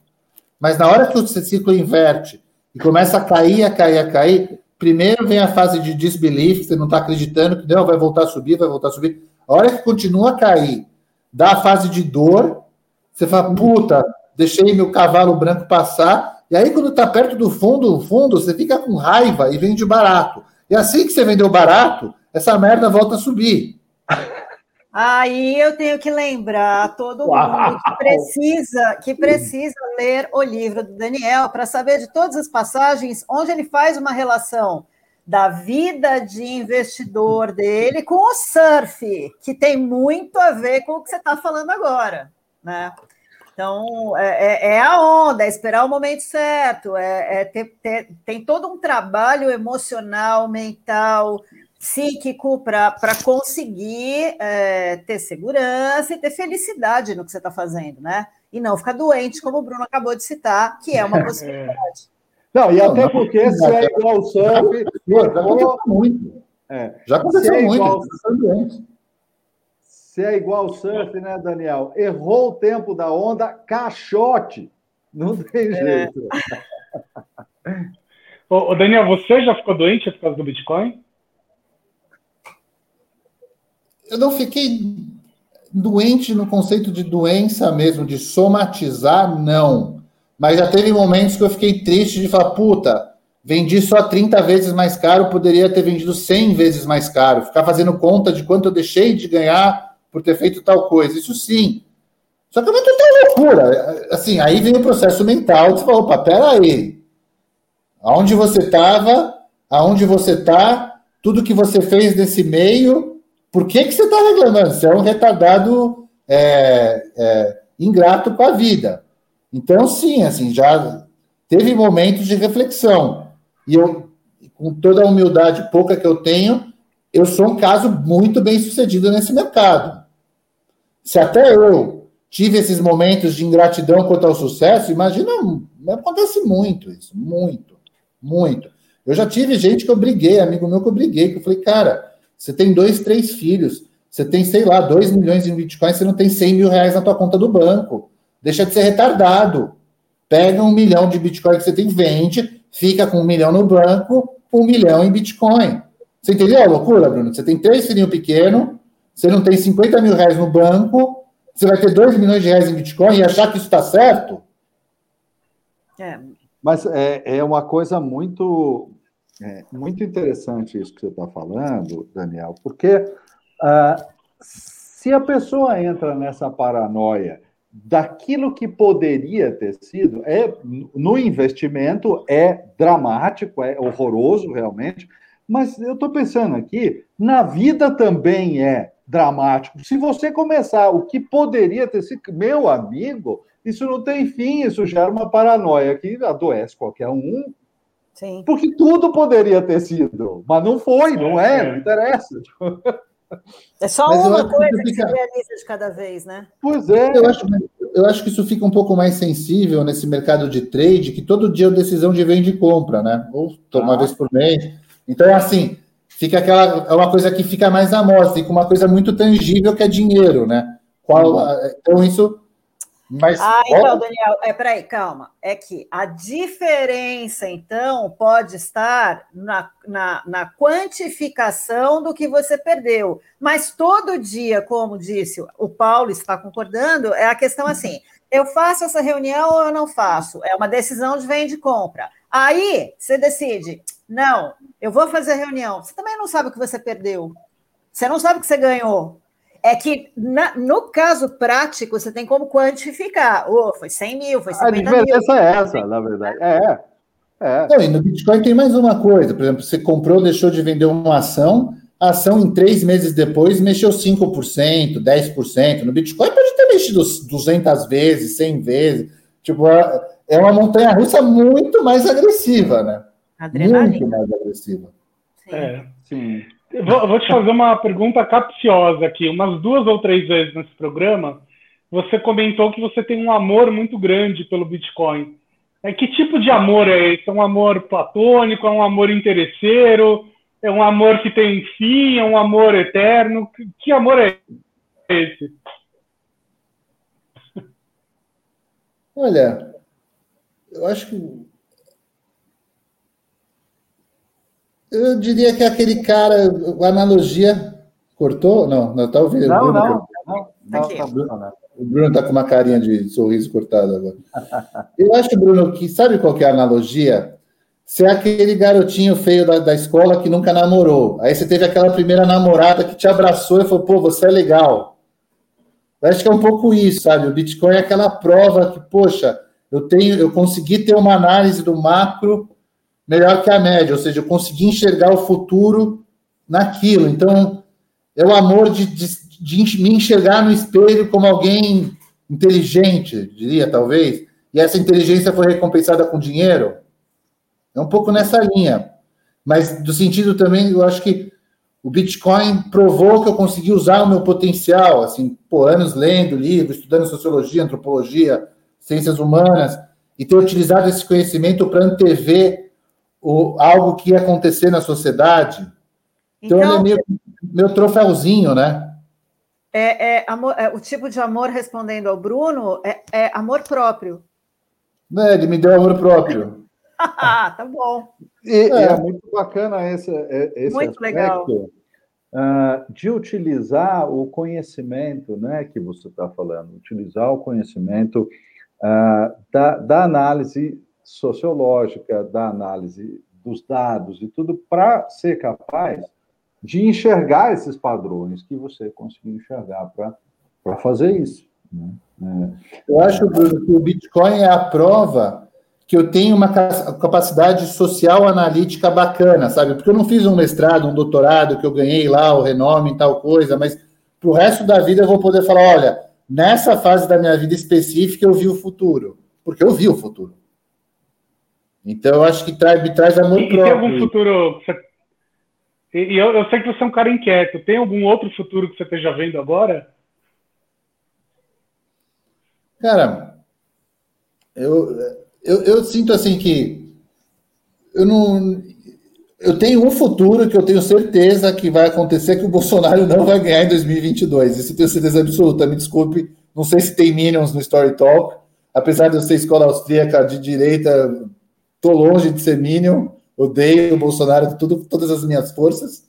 Mas na hora que o ciclo inverte e começa a cair, a cair, a cair, primeiro vem a fase de disbelief, você não está acreditando que não, vai voltar a subir, vai voltar a subir. A hora que continua a cair, dá a fase de dor, você fala, puta, deixei meu cavalo branco passar, e aí quando está perto do fundo, fundo, você fica com raiva e vende barato. E assim que você vendeu barato, essa merda volta a subir. Aí eu tenho que lembrar todo mundo que precisa, que precisa ler o livro do Daniel para saber de todas as passagens onde ele faz uma relação da vida de investidor dele com o surf, que tem muito a ver com o que você está falando agora, né? Então, é, é, é, a onda, é esperar o momento certo, é, é ter, ter, tem todo um trabalho emocional, mental, psíquico para conseguir é, ter segurança e ter felicidade no que você está fazendo, né? E não ficar doente, como o Bruno acabou de citar, que é uma é. possibilidade. Não, e até porque se é igual o surf, já aconteceu muito. É, já aconteceu é muito. Se é igual o surf, né, Daniel? Errou o tempo da onda, caixote. Não tem é. jeito. [laughs] É. Ô, Daniel, você já ficou doente por causa do Bitcoin? Eu não fiquei doente no conceito de doença mesmo, de somatizar, não. Mas já teve momentos que eu fiquei triste de falar, puta, vendi só 30 vezes mais caro, poderia ter vendido 100 vezes mais caro. Ficar fazendo conta de quanto eu deixei de ganhar por ter feito tal coisa. Isso sim. Só que é uma total loucura. Assim, aí vem o processo mental de falar, opa, peraí. Aonde você estava, aonde você está, tudo que você fez nesse meio, por que, que você está reclamando? Você é um retardado é, é, ingrato com a vida. Então, sim, assim, já teve momentos de reflexão. E eu, com toda a humildade pouca que eu tenho, eu sou um caso muito bem sucedido nesse mercado. Se até eu tive esses momentos de ingratidão quanto ao sucesso, imagina, acontece muito isso, muito, muito. Eu já tive gente que eu briguei, amigo meu que eu briguei, que eu falei, cara, você tem dois, três filhos. Você tem, sei lá, dois milhões em Bitcoin, você não tem 100 mil reais na tua conta do banco. Deixa de ser retardado. Pega um milhão de Bitcoin que você tem, vende, fica com um milhão no banco, um milhão em Bitcoin. Você entendeu a loucura, Bruno? Você tem três filhinhos pequenos, você não tem 50 mil reais no banco, você vai ter dois milhões de reais em Bitcoin e achar que isso está certo? É, Mas é, é uma coisa muito, é, muito interessante isso que você está falando, Daniel, porque ah, se a pessoa entra nessa paranoia daquilo que poderia ter sido, é no investimento é dramático, é horroroso realmente, mas eu estou pensando aqui, na vida também é dramático. Se você começar o que poderia ter sido, meu amigo, isso não tem fim, isso gera uma paranoia que adoece qualquer um. Sim. Porque tudo poderia ter sido, mas não foi, não é, não interessa. É só mas uma coisa que, fica... se realiza de cada vez, né? Pois é. Eu acho, eu acho que isso fica um pouco mais sensível nesse mercado de trade, que todo dia é decisão de venda e compra, né? Ou uma ah. vez por mês. Então, assim, fica aquela. É uma coisa que fica mais na mostra, e com uma coisa muito tangível que é dinheiro, né? Qual, então, isso mas, ah, então, Daniel, é, peraí, calma. É que a diferença, então, pode estar na, na, na, quantificação do que você perdeu. Mas todo dia, como disse o Paulo, está concordando, é a questão assim: eu faço essa reunião ou eu não faço? É uma decisão de venda e compra. Aí você decide, não, eu vou fazer a reunião. Você também não sabe o que você perdeu. Você não sabe o que você ganhou. É que, na, no caso prático, você tem como quantificar. Oh, foi 100 mil, foi 50 mil. A diferença é essa, na verdade. É. é. Não, e no Bitcoin tem mais uma coisa. Por exemplo, você comprou, deixou de vender uma ação, a ação em três meses depois mexeu 5%, 10%. No Bitcoin pode ter mexido 200 vezes, 100 vezes. Tipo, é, é uma montanha russa muito mais agressiva, né? Adrenalina. Muito mais agressiva. Sim. É, sim. Vou, vou te fazer uma pergunta capciosa aqui. Umas duas ou três vezes nesse programa, você comentou que você tem um amor muito grande pelo Bitcoin. É, que tipo de amor é esse? É um amor platônico? É um amor interesseiro? É um amor que tem fim? É um amor eterno? Que, que amor é esse? Olha, eu acho que Eu diria que aquele cara, a analogia. Cortou? Não, não, tá ouvindo. Não, não, não, não, não tá Bruno, né? O Bruno está com uma carinha de sorriso cortado agora. Eu acho, Bruno, que sabe qual que é a analogia? Você é aquele garotinho feio da, da escola que nunca namorou. Aí você teve aquela primeira namorada que te abraçou e falou, pô, você é legal. Eu acho que é um pouco isso, sabe? O Bitcoin é aquela prova que, poxa, eu tenho, eu consegui ter uma análise do macro melhor que a média, ou seja, eu consegui enxergar o futuro naquilo. Então, é o amor de, de, de me enxergar no espelho como alguém inteligente, diria, talvez, e essa inteligência foi recompensada com dinheiro. É um pouco nessa linha. Mas, do sentido também, eu acho que o Bitcoin provou que eu consegui usar o meu potencial, assim, por anos lendo livros, estudando sociologia, antropologia, ciências humanas, e ter utilizado esse conhecimento para antever o, algo que ia acontecer na sociedade. Então, então ele é meu, meu troféuzinho, né? É, é, amor, é, o tipo de amor, respondendo ao Bruno, é, é amor próprio. É, ele me deu amor próprio. ah, [laughs] tá bom. E, é. é. muito bacana esse, é, esse muito aspecto legal. Uh, de utilizar o conhecimento, né, que você está falando, utilizar o conhecimento uh, da, da análise sociológica, da análise dos dados e tudo, para ser capaz de enxergar esses padrões que você conseguiu enxergar para fazer isso. Né? É. Eu acho que o Bitcoin é a prova que eu tenho uma capacidade social analítica bacana, sabe? Porque eu não fiz um mestrado, um doutorado, que eu ganhei lá o renome e tal coisa, mas para o resto da vida eu vou poder falar: olha, nessa fase da minha vida específica eu vi o futuro, porque eu vi o futuro. Então, eu acho que traz, me traz amor e, próprio. E tem algum futuro. E eu, eu sei que você é um cara inquieto. Tem algum outro futuro que você esteja vendo agora? Cara, eu, eu, eu sinto assim que eu não. Eu tenho um futuro que eu tenho certeza que vai acontecer que o Bolsonaro não vai ganhar em 2022. Isso eu tenho certeza absoluta. Me desculpe, não sei se tem Minions no Story Talk. Apesar de eu ser escola austríaca de direita, Tô longe de ser Minion, odeio o Bolsonaro de tudo, todas as minhas forças.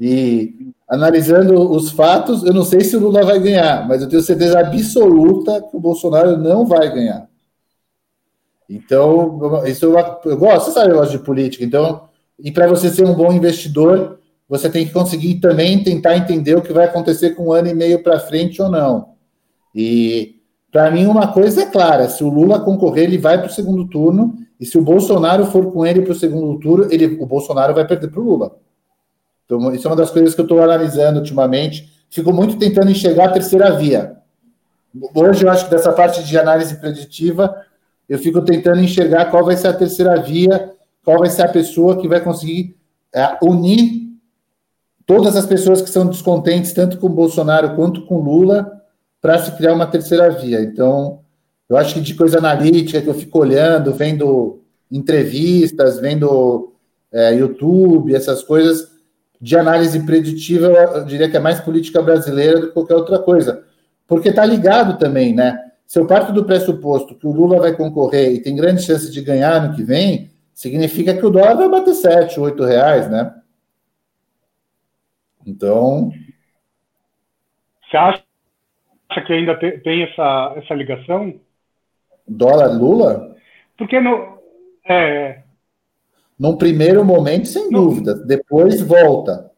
E analisando os fatos, eu não sei se o Lula vai ganhar, mas eu tenho certeza absoluta que o Bolsonaro não vai ganhar. Então, isso eu, eu gosto, você sabe, eu gosto de política. Então, e para você ser um bom investidor, você tem que conseguir também tentar entender o que vai acontecer com um ano e meio para frente ou não. E para mim, uma coisa é clara: se o Lula concorrer, ele vai para o segundo turno, e se o Bolsonaro for com ele para o segundo turno, ele, o Bolsonaro vai perder para o Lula. Então, isso é uma das coisas que eu estou analisando ultimamente. Fico muito tentando enxergar a terceira via. Hoje, eu acho que dessa parte de análise preditiva, eu fico tentando enxergar qual vai ser a terceira via, qual vai ser a pessoa que vai conseguir é, unir todas as pessoas que são descontentes, tanto com Bolsonaro quanto com Lula, para se criar uma terceira via. Então, eu acho que de coisa analítica, que eu fico olhando, vendo entrevistas, vendo é, YouTube, essas coisas, de análise preditiva, eu diria que é mais política brasileira do que qualquer outra coisa. Porque está ligado também, né? Se eu parto do pressuposto que o Lula vai concorrer e tem grande chance de ganhar no que vem, significa que o dólar vai bater 7, 8 reais, né? Então. Você acha que ainda tem essa, essa ligação? Dólar Lula? Porque no. É... Num primeiro momento, sem no... dúvida. Depois volta.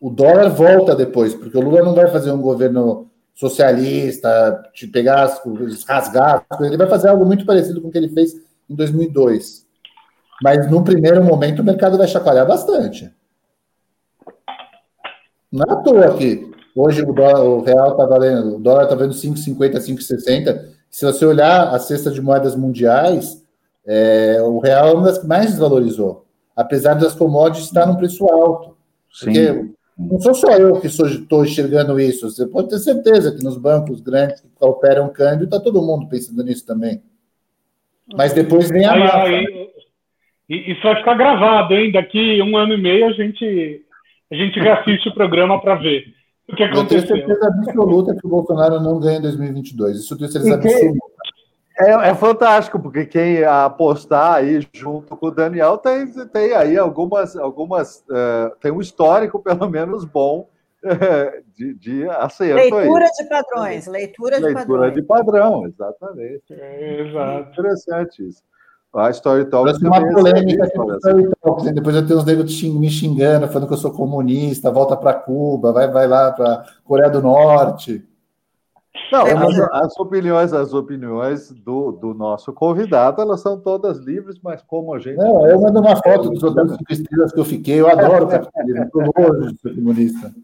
O dólar volta depois, porque o Lula não vai fazer um governo socialista, te pegar, rasgar, ele vai fazer algo muito parecido com o que ele fez em 2002. Mas num primeiro momento o mercado vai chacoalhar bastante. Não é à toa que Hoje o, dólar, o real está valendo, o dólar está valendo 5,50, 5,60. Se você olhar a cesta de moedas mundiais, é, o real é uma das que mais desvalorizou, apesar das commodities estar num preço alto. Sim. Porque não sou só eu que estou enxergando isso. Você pode ter certeza que nos bancos grandes que operam câmbio, está todo mundo pensando nisso também. Mas depois vem a aí, máfia. Aí, isso vai ficar gravado, hein? Daqui um ano e meio a gente, a gente reassiste o programa para ver. O que aconteceu? Eu tenho certeza absoluta que o Bolsonaro não ganha em 2022. Isso eu tenho certeza absoluta. É, é, fantástico, porque quem apostar aí junto com o Daniel tem, tem aí algumas. algumas uh, tem um histórico, pelo menos, bom uh, de, de acerto. Leitura aí. de padrões, leitura de leitura padrões. Leitura de padrão, exatamente. É, exato. Interessante isso. A Story Talks. uma polêmica aqui no Story Talks. Depois eu tenho uns negros me xingando, falando que eu sou comunista, volta para Cuba, vai, vai lá para Coreia do Norte. Não, as opiniões, as opiniões do, do nosso convidado, elas são todas livres, mas como a gente. Não, eu mando uma foto dos hotéis cinco estrelas que eu fiquei, eu adoro [laughs] capitalismo, estou longe de ser comunista.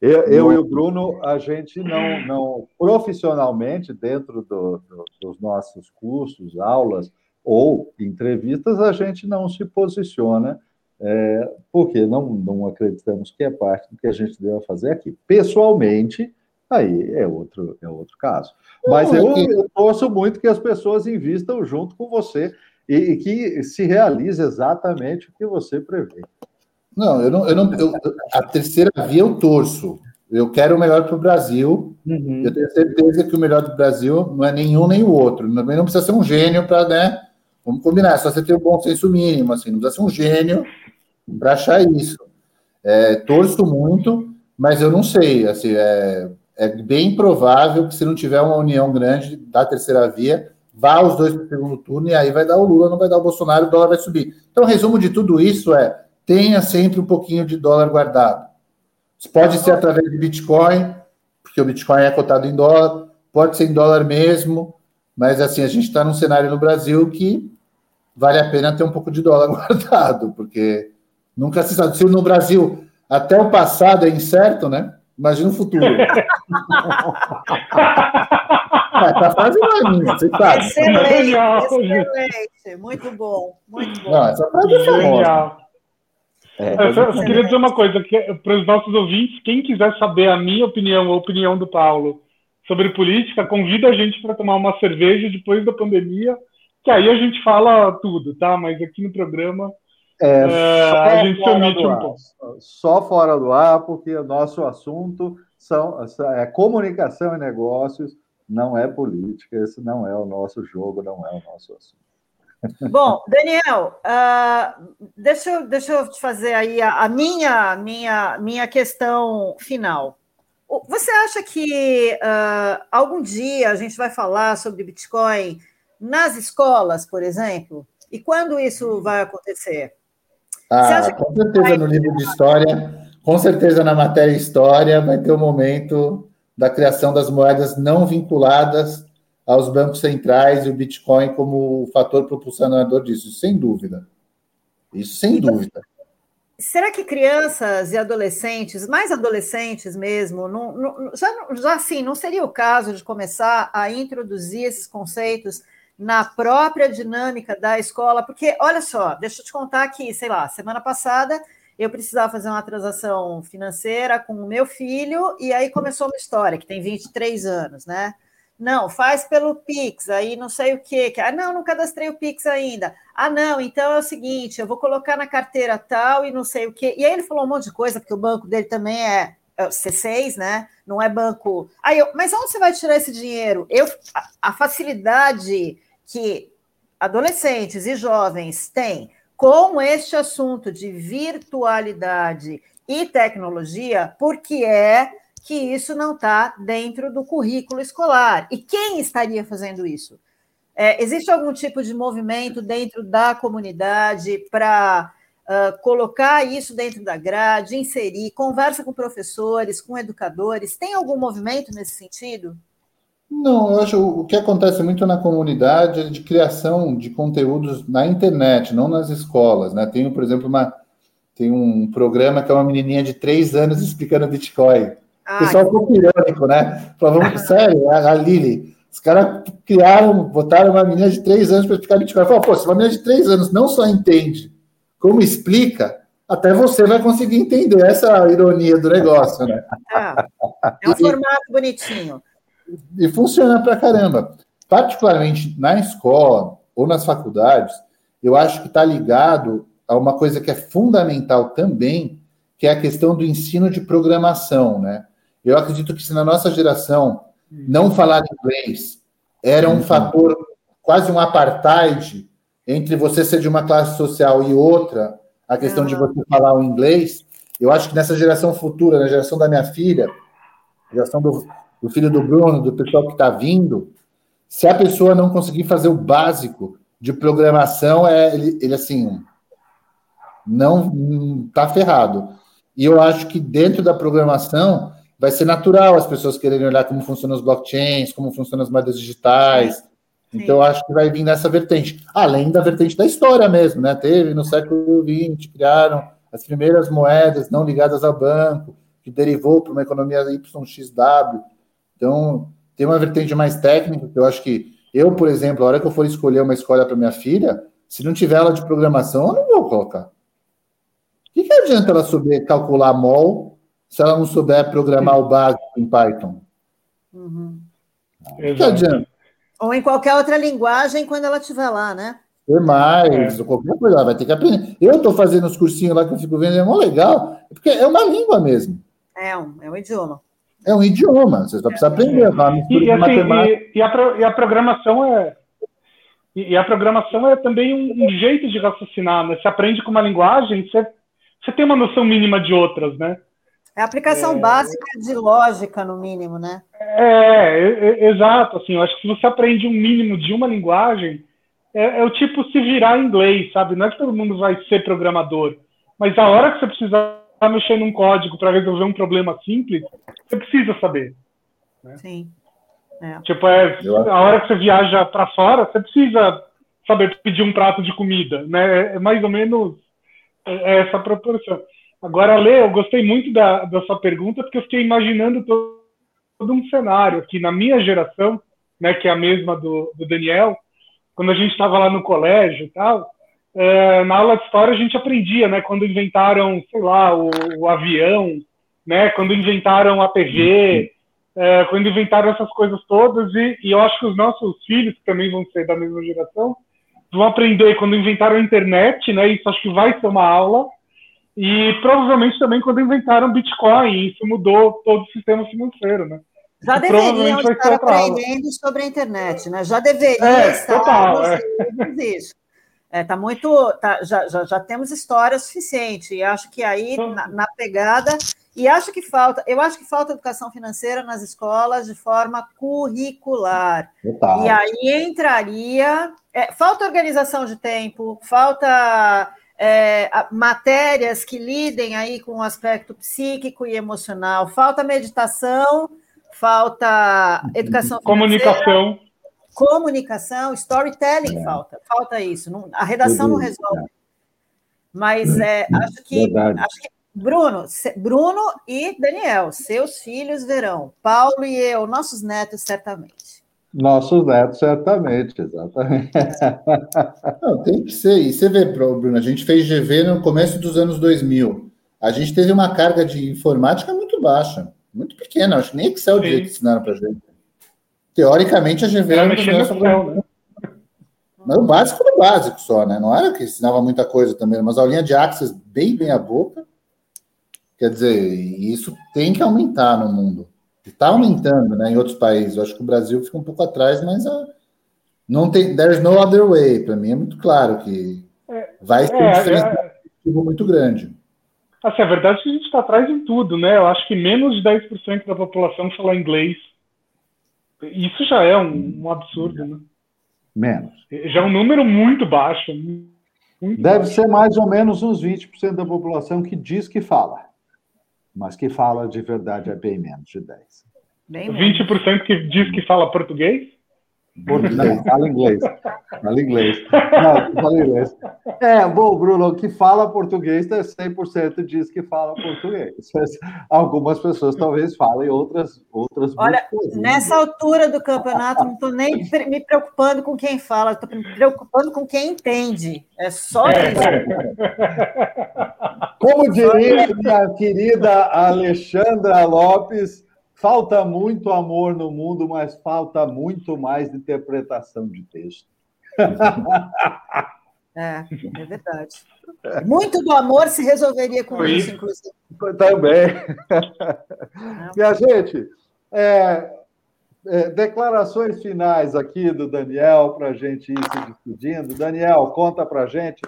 Eu, eu, e o Bruno, a gente não, não profissionalmente, dentro do, do, dos nossos cursos, aulas, ou entrevistas, a gente não se posiciona, é, porque não, não acreditamos que é parte do que a gente deve fazer aqui. Pessoalmente, aí é outro, é outro caso. Mas eu, eu torço muito que as pessoas invistam junto com você e, e que se realize exatamente o que você prevê. Não, eu não, eu não eu, a terceira via eu torço. Eu quero o melhor para o Brasil. Uhum. Eu tenho certeza que o melhor do Brasil não é nenhum nem o outro. Também não precisa ser um gênio para né, Vamos combinar, só você ter um bom senso mínimo, assim, não precisa ser um gênio para achar isso. É, torço muito, mas eu não sei, assim, é, é bem provável que se não tiver uma união grande da terceira via, vá os dois para o segundo turno e aí vai dar o Lula, não vai dar o Bolsonaro, o dólar vai subir. Então, resumo de tudo isso é tenha sempre um pouquinho de dólar guardado. Pode ser através de Bitcoin, porque o Bitcoin é cotado em dólar, pode ser em dólar mesmo, mas assim, a gente está num cenário no Brasil que vale a pena ter um pouco de dólar [laughs] guardado, porque nunca se sabe. Se no Brasil até o passado é incerto, né? Imagina o futuro. é, [laughs] tá fazendo a minha, você sabe. Excelente, excelente. Muito bom, muito bom. Não, essa frase é famosa. É, eu, só, eu queria dizer uma coisa que para os nossos ouvintes, quem quiser saber a minha opinião ou a opinião do Paulo sobre política, convida a gente para tomar uma cerveja depois da pandemia que aí a gente fala tudo, tá? Mas aqui no programa é, é, a gente se omite um pouco. Só fora do ar, porque o nosso assunto são, é comunicação e negócios, não é política, esse não é o nosso jogo, não é o nosso assunto. Bom, Daniel, uh, deixa, eu, deixa eu te fazer aí a, a, minha, minha, minha questão final. Você acha que uh, algum dia a gente vai falar sobre Bitcoin nas escolas, por exemplo? E quando isso vai acontecer? Ah, com certeza vai... no livro de história, com certeza na matéria história vai ter o um momento da criação das moedas não vinculadas aos bancos centrais e o Bitcoin como fator propulsionador disso, sem dúvida. Isso sem dúvida. Será que crianças e adolescentes, mais adolescentes mesmo, não, não, já, já assim, não seria o caso de começar a introduzir esses conceitos na própria dinâmica da escola? Porque, olha só, deixa eu te contar aqui, sei lá, semana passada eu precisava fazer uma transação financeira com o meu filho, e aí começou uma história, que tem 23 anos, né? Não, faz pelo Pix, aí não sei o quê. Ah, não, não cadastrei o Pix ainda. Ah, não, então é o seguinte, eu vou colocar na carteira tal e não sei o quê. E aí ele falou um monte de coisa, porque o banco dele também é, é C6, né? Não é banco. Aí eu, mas onde você vai tirar esse dinheiro? Eu, a, a facilidade que adolescentes e jovens têm com este assunto de virtualidade e tecnologia, porque é que isso não está dentro do currículo escolar. E quem estaria fazendo isso? É, existe algum tipo de movimento dentro da comunidade para uh, colocar isso dentro da grade, inserir, conversa com professores, com educadores? Tem algum movimento nesse sentido? Não, eu acho o que acontece muito na comunidade é de criação de conteúdos na internet, não nas escolas, né? Tem, por exemplo, uma, tem um programa que é uma menininha de três anos explicando Bitcoin. Ah, o pessoal ficou irônico, né? Falou, [laughs] sério, a, a Lili, os caras criaram, botaram uma menina de três anos para explicar Bitcoin. Falou, pô, se uma menina de três anos não só entende, como explica, até você vai conseguir entender essa ironia do negócio, né? Ah, é um [laughs] formato bonitinho e funciona pra caramba. Particularmente na escola ou nas faculdades, eu acho que está ligado a uma coisa que é fundamental também, que é a questão do ensino de programação, né? Eu acredito que se na nossa geração não falar inglês era um uhum. fator, quase um apartheid entre você ser de uma classe social e outra, a questão uhum. de você falar o inglês, eu acho que nessa geração futura, na geração da minha filha, geração do, do filho do Bruno, do pessoal que está vindo, se a pessoa não conseguir fazer o básico de programação, é ele, ele assim não está ferrado. E eu acho que dentro da programação vai ser natural as pessoas quererem olhar como funcionam os blockchains, como funcionam as moedas digitais. Sim. Então, eu acho que vai vir nessa vertente. Além da vertente da história mesmo, né? Teve no século XX, criaram as primeiras moedas não ligadas ao banco, que derivou para uma economia YXW. Então, tem uma vertente mais técnica, que eu acho que eu, por exemplo, a hora que eu for escolher uma escola para minha filha, se não tiver aula de programação, eu não vou colocar. O que, que adianta ela saber calcular mol se ela não souber programar o básico em Python? Uhum. O que adianta? Ou em qualquer outra linguagem quando ela estiver lá, né? É mais, é. qualquer coisa, ela vai ter que aprender. Eu estou fazendo os cursinhos lá que eu fico vendo, é mó legal, porque é uma língua mesmo. É um, é um idioma. É um idioma, você só precisa aprender. Uma e, assim, e, e, a, e a programação é. E a programação é também um, um, jeito de raciocinar, né? Você aprende com uma linguagem, você, você tem uma noção mínima de outras, né? É a aplicação é... básica de lógica, no mínimo, né? É, é, é, exato. Assim, eu acho que se você aprende um mínimo de uma linguagem, é, é, o tipo se virar em inglês, sabe? Não é que todo mundo vai ser programador, mas a hora que você precisa está mexendo num código para resolver um problema simples, você precisa saber. Né? Sim. É. Tipo, é, a hora que você viaja para fora, você precisa saber pedir um prato de comida, né? É mais ou menos é, é essa proporção. Agora, Lê, eu gostei muito da, da sua pergunta, porque eu fiquei imaginando todo, todo um cenário aqui na minha geração, né, que é a mesma do, do Daniel, quando a gente estava lá no colégio e tal, é, na aula de história a gente aprendia, né? Quando inventaram, sei lá, o, o avião, né? Quando inventaram a TV, é, quando inventaram essas coisas todas, e, e, eu acho que os nossos filhos, que também vão ser da mesma geração, vão aprender quando inventaram a internet, né? Isso acho que vai ser uma aula. E provavelmente também quando inventaram Bitcoin, isso mudou todo o sistema financeiro, né? Já deveriam estar aprendendo aula. sobre a internet, né? Já deveria é, estar total, é. isso. É, tá muito. Tá, já, já, já temos história suficiente. E acho que aí, então na, na, pegada, E acho que falta, eu acho que falta educação financeira nas escolas de forma curricular. Total. E aí entraria. É, falta organização de tempo, falta é, matérias que lidem aí com o aspecto psíquico e emocional, falta meditação, falta educação comunicação. Comunicação, storytelling é. falta, falta isso. Não, a redação não resolve. Mas é, acho que, acho que Bruno, Bruno e Daniel, seus filhos verão. Paulo e eu, nossos netos, certamente. Nossos netos, certamente, exatamente. [laughs] Não, tem que ser. E você vê, Bruno, a gente fez GV no começo dos anos 2000. A gente teve uma carga de informática muito baixa, muito pequena. Acho que nem Excel que ensinaram para gente. Teoricamente, a GV era, era Excel, né? Mas o básico do básico só, né? Não era que ensinava muita coisa também, mas a aulinha de Access bem, bem a boca. Quer dizer, isso tem que aumentar no mundo. Está aumentando, né? Em outros países. Eu acho que o Brasil fica um pouco atrás, mas a, não tem. There's no other way. Para mim é muito claro que é, vai ser é, um diferencial é, muito grande. Assim, a verdade é que a gente está atrás em tudo, né? Eu acho que menos de 10% da população fala inglês. Isso já é um, um absurdo, né? Menos. Já é um número muito baixo. Muito Deve baixo. ser mais ou menos uns 20% da população que diz que fala mas que fala de verdade é bem menos de 10. Bem 20% que diz que fala português? Português, fala inglês. Fala inglês. Não, fala inglês. É, bom, Bruno, que fala português, 100% né, diz que fala português. Algumas pessoas talvez falem outras, outras Olha, coisas, né? nessa né? altura do campeonato, não estou nem me preocupando com quem fala, estou me preocupando com quem entende. É só isso. Como diria minha querida Alexandra Lopes, Falta muito amor no mundo, mas falta muito mais interpretação de texto. [laughs] É, é verdade. Muito do amor se resolveria com isso, inclusive. Também. Minha gente, é, é, declarações finais aqui do Daniel para a gente ir se despedindo. Daniel, conta para a gente.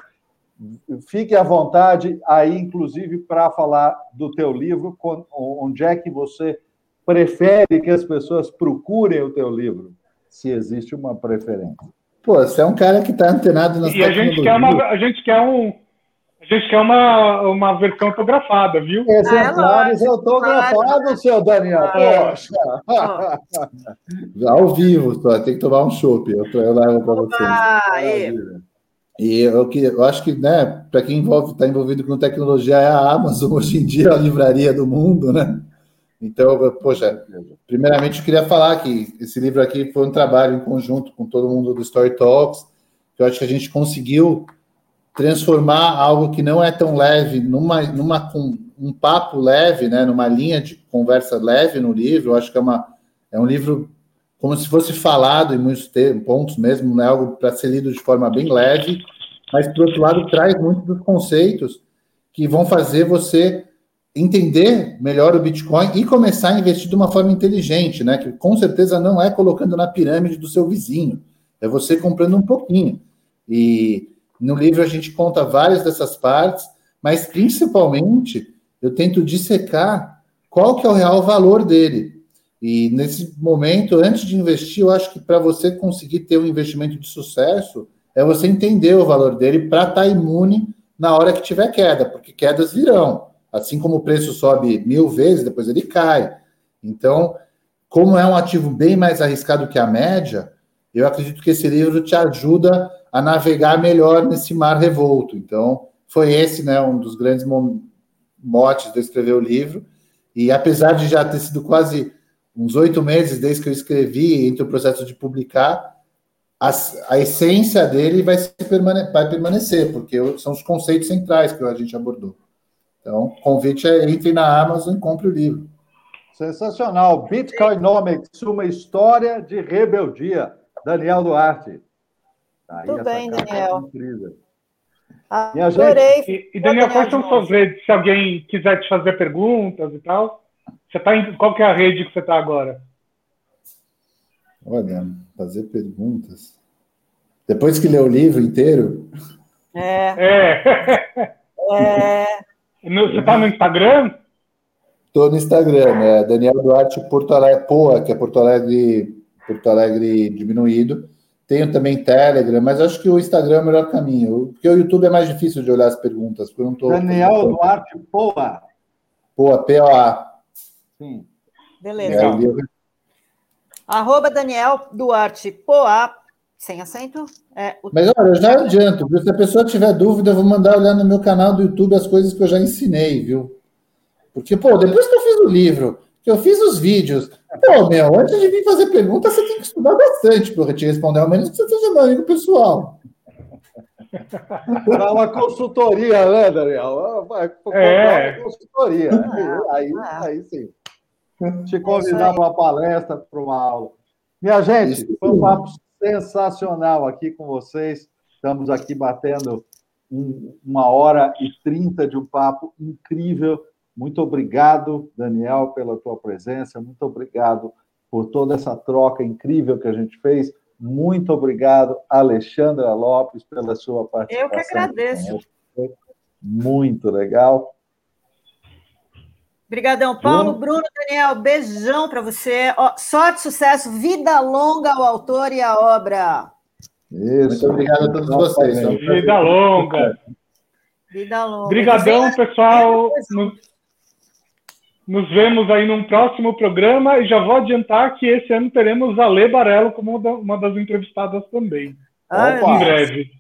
Fique à vontade aí, inclusive, para falar do teu livro, onde é que você prefere que as pessoas procurem o teu livro, se existe uma preferência? Pô, você é um cara que está antenado nas E a gente quer uma, a gente quer um a gente quer uma, uma versão autografada, viu? Exemplares ah, autografados, seu Daniel. Poxa. Já ao vivo, só. tem que tomar um chopp. Eu, eu levo para vocês. Ah, e eu, que, eu acho que, né, para quem está envolvido com tecnologia, é a Amazon [laughs] hoje em dia, a livraria do mundo, né? Então, poxa, primeiramente eu queria falar que esse livro aqui foi um trabalho em conjunto com todo mundo do Story Talks, que eu acho que a gente conseguiu transformar algo que não é tão leve numa, numa um papo leve, né, numa linha de conversa leve no livro. Eu acho que é, uma, é um livro como se fosse falado em muitos pontos mesmo, né, algo para ser lido de forma bem leve, mas, por outro lado, traz muitos dos conceitos que vão fazer você entender melhor o Bitcoin e começar a investir de uma forma inteligente, né? Que com certeza não é colocando na pirâmide do seu vizinho, é você comprando um pouquinho. E no livro a gente conta várias dessas partes, mas principalmente eu tento dissecar qual que é o real valor dele. E nesse momento, antes de investir, eu acho que para você conseguir ter um investimento de sucesso, é você entender o valor dele para estar tá imune na hora que tiver queda, porque quedas virão. Assim como o preço sobe mil vezes, depois ele cai. Então, como é um ativo bem mais arriscado que a média, eu acredito que esse livro te ajuda a navegar melhor nesse mar revolto. Então, foi esse, né, um dos grandes motes de escrever o livro. E apesar de já ter sido quase uns oito meses desde que eu escrevi, entre o processo de publicar, a, a essência dele vai, permane vai permanecer, porque são os conceitos centrais que a gente abordou. Então, o convite é entre na Amazon e compre o livro. Sensacional. Bitcoinomics, uma história de rebeldia. Daniel Duarte. Tá Tudo bem, Daniel. Incrível. Adorei. E, e, Daniel, quais são suas redes? Se alguém quiser te fazer perguntas e tal. Você tá em, qual que é a rede que você está agora? Olha, fazer perguntas. Depois que lê o livro inteiro. É. É. é... Você está no Instagram? Estou no Instagram, é Daniel Duarte Porto Alegre, Poa, que é Porto Alegre, Porto Alegre diminuído. Tenho também Telegram, mas acho que o Instagram é o melhor caminho, porque o YouTube é mais difícil de olhar as perguntas. Porque eu não tô, Daniel Duarte Poa. Poa, P-O-A. Sim. Beleza. É, Arroba Daniel Duarte Poa, sem acento. É, o... Mas olha, eu já adianto, se a pessoa tiver dúvida, eu vou mandar olhar no meu canal do YouTube as coisas que eu já ensinei, viu? Porque, pô, depois que eu fiz o livro, que eu fiz os vídeos, pô, meu, antes de vir fazer pergunta, você tem que estudar bastante para eu te responder, ao menos que você seja meu amigo pessoal. [laughs] Dá uma consultoria, né, Daniel? Vai, é. uma consultoria. Aí, aí, aí sim. Te convidar para uma palestra, para uma aula. Minha gente, foi um papo sensacional aqui com vocês. Estamos aqui batendo um, uma hora e trinta de um papo incrível. Muito obrigado, Daniel, pela tua presença. Muito obrigado por toda essa troca incrível que a gente fez. Muito obrigado, Alexandra Lopes, pela sua participação. Eu que agradeço. Muito legal. Obrigadão, Paulo, Bruno, Daniel, beijão para você. Ó, sorte, sucesso, vida longa ao autor e à obra. Isso. Muito obrigado a todos vocês. Vida longa. Vida longa. Obrigadão, pessoal. Nos, nos, vemos aí num próximo programa e já vou adiantar que esse ano teremos a Lê Barelo como uma das entrevistadas também. Ai, em breve.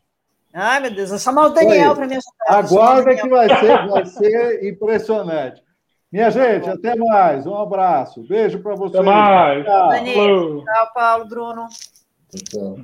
Ai, meu Deus, vou chamar o Daniel para me ajudar. Aguarda que vai ser, vai ser impressionante. Minha gente, até mais. Um abraço. Beijo para vocês. Até mais. Tchau. Tchau, Paulo, Bruno. Tchau.